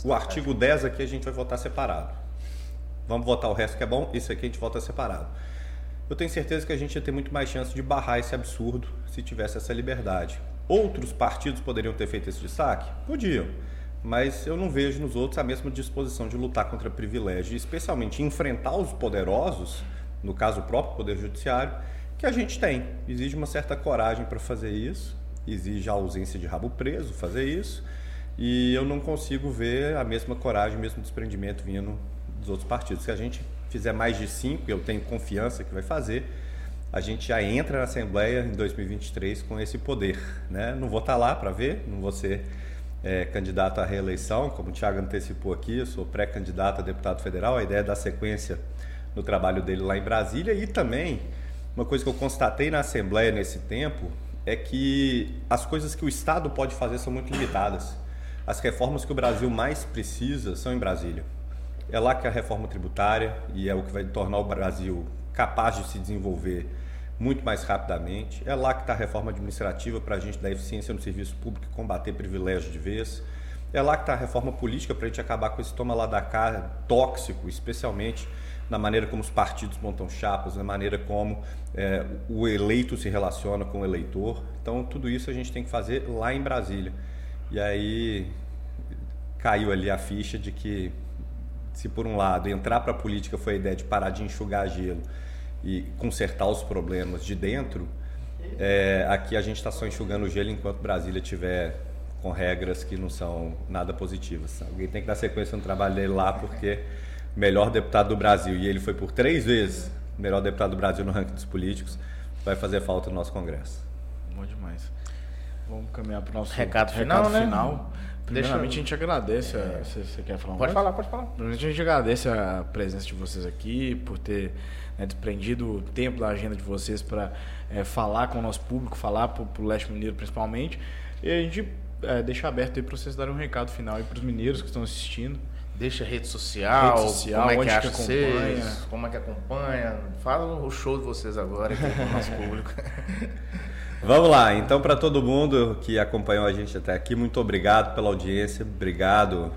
O artigo 10 aqui a gente vai votar separado. Vamos votar o resto que é bom, isso aqui a gente vota separado. Eu tenho certeza que a gente ia ter muito mais chance de barrar esse absurdo se tivesse essa liberdade. Outros partidos poderiam ter feito esse destaque? Podiam. Mas eu não vejo nos outros a mesma disposição de lutar contra privilégio, especialmente enfrentar os poderosos no caso o próprio Poder Judiciário, que a gente tem. Exige uma certa coragem para fazer isso, exige a ausência de rabo preso fazer isso, e eu não consigo ver a mesma coragem, o mesmo desprendimento vindo dos outros partidos. Se a gente fizer mais de cinco, eu tenho confiança que vai fazer, a gente já entra na Assembleia em 2023 com esse poder. Né? Não vou estar lá para ver, não vou ser é, candidato à reeleição, como o Thiago antecipou aqui, eu sou pré-candidato a deputado federal, a ideia é dar sequência no trabalho dele lá em Brasília e também uma coisa que eu constatei na Assembleia nesse tempo é que as coisas que o Estado pode fazer são muito limitadas. As reformas que o Brasil mais precisa são em Brasília. É lá que a reforma tributária e é o que vai tornar o Brasil capaz de se desenvolver muito mais rapidamente. É lá que está a reforma administrativa para a gente dar eficiência no serviço público e combater privilégio de vez. É lá que está a reforma política para a gente acabar com esse toma lá da cá tóxico, especialmente na maneira como os partidos montam chapas, na maneira como é, o eleito se relaciona com o eleitor. Então, tudo isso a gente tem que fazer lá em Brasília. E aí caiu ali a ficha de que, se por um lado entrar para a política foi a ideia de parar de enxugar gelo e consertar os problemas de dentro, é, aqui a gente está só enxugando gelo enquanto Brasília estiver com regras que não são nada positivas. Alguém tem que dar sequência no trabalho dele lá, porque melhor deputado do Brasil, e ele foi por três vezes melhor deputado do Brasil no ranking dos políticos, vai fazer falta no nosso Congresso. Bom demais. Vamos caminhar para o nosso recado final. Recado né? final. Primeiramente, a gente agradece. É. A, você, você quer falar Pode falar, pode falar. Primeiramente, a gente agradece a presença de vocês aqui, por ter né, desprendido o tempo da agenda de vocês para é, falar com o nosso público, falar para o Leste Mineiro principalmente. E a gente é, deixa aberto aí para vocês darem um recado final para os mineiros que estão assistindo. Deixa rede social, rede social como é que, acha que acompanha. vocês, como é que acompanha. Fala o show de vocês agora aqui com o nosso público. Vamos lá, então para todo mundo que acompanhou a gente até aqui, muito obrigado pela audiência, obrigado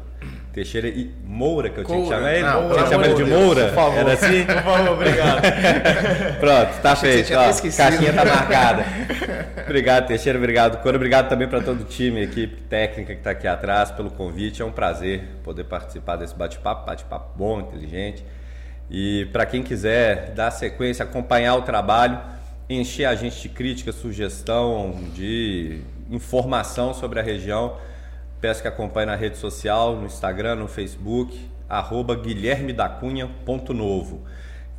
Teixeira e Moura, que eu tinha que chamar ele. Não, tinha que chamar ele de Moura? por favor. Era assim? Por favor, obrigado. Pronto, tá feito. Ó, caixinha tá marcada. obrigado, Teixeira. Obrigado, Coro. Obrigado também para todo o time, equipe técnica que está aqui atrás pelo convite. É um prazer poder participar desse bate-papo, bate-papo bom, inteligente. E para quem quiser dar sequência, acompanhar o trabalho, encher a gente de crítica, sugestão, de informação sobre a região, peço que acompanhe na rede social, no Instagram, no Facebook, arroba guilhermedacunha.novo.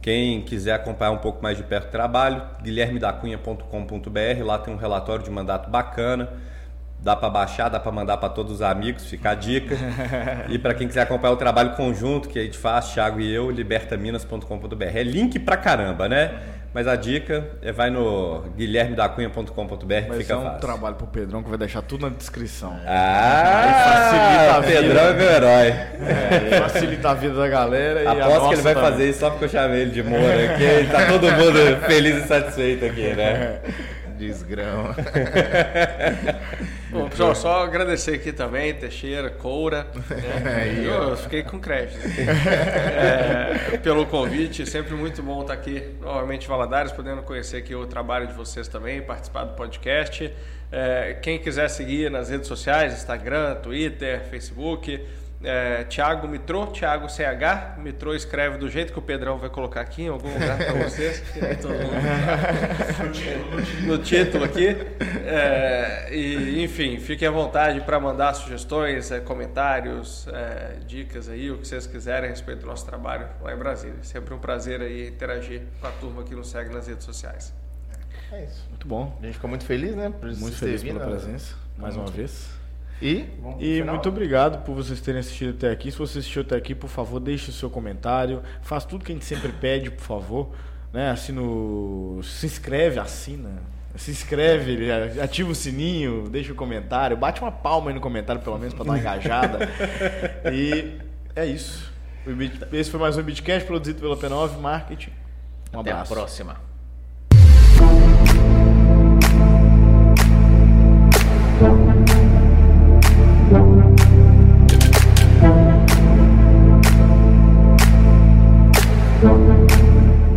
Quem quiser acompanhar um pouco mais de perto o trabalho, guilhermedacunha.com.br, lá tem um relatório de mandato bacana. Dá para baixar, dá para mandar para todos os amigos, fica a dica. e para quem quiser acompanhar o trabalho conjunto que a gente faz, Thiago e eu, libertaminas.com.br. É link pra caramba, né? Mas a dica é vai no guilhermedacunha.com.br que fica ser um fácil. trabalho pro Pedrão que vai deixar tudo na descrição. Ah, facilita a vida. Pedrão é meu herói. É, facilita a vida da galera e a Aposto que nossa ele vai também. fazer isso só porque eu chamei ele de Moura aqui. Tá todo mundo feliz e satisfeito aqui, né? Desgrama. Bom, pessoal, só agradecer aqui também, Teixeira, Coura. né? eu fiquei com crédito. É, pelo convite, sempre muito bom estar aqui novamente Valadares, podendo conhecer aqui o trabalho de vocês também, participar do podcast. É, quem quiser seguir nas redes sociais, Instagram, Twitter, Facebook, é, Thiago Mitro, Thiago CH. Mitro escreve do jeito que o Pedrão vai colocar aqui em algum lugar para vocês. no título aqui. É, e, enfim, fiquem à vontade para mandar sugestões, é, comentários, é, dicas aí, o que vocês quiserem a respeito do nosso trabalho lá em Brasília. Sempre um prazer aí interagir com a turma que nos segue nas redes sociais. É isso. Muito bom. A gente ficou muito feliz, né? Por Muito feliz pela vindo. presença, mais uma vez. E, E muito obrigado por vocês terem assistido até aqui. Se você assistiu até aqui, por favor, deixe o seu comentário. Faz tudo que a gente sempre pede, por favor. Né? Assina o... Se inscreve, assina. Se inscreve, ativa o sininho, deixa o comentário. Bate uma palma aí no comentário, pelo menos, para dar uma engajada. e é isso. Esse foi mais um Bitcast produzido pela P9 Marketing. Um Até a abraço. próxima.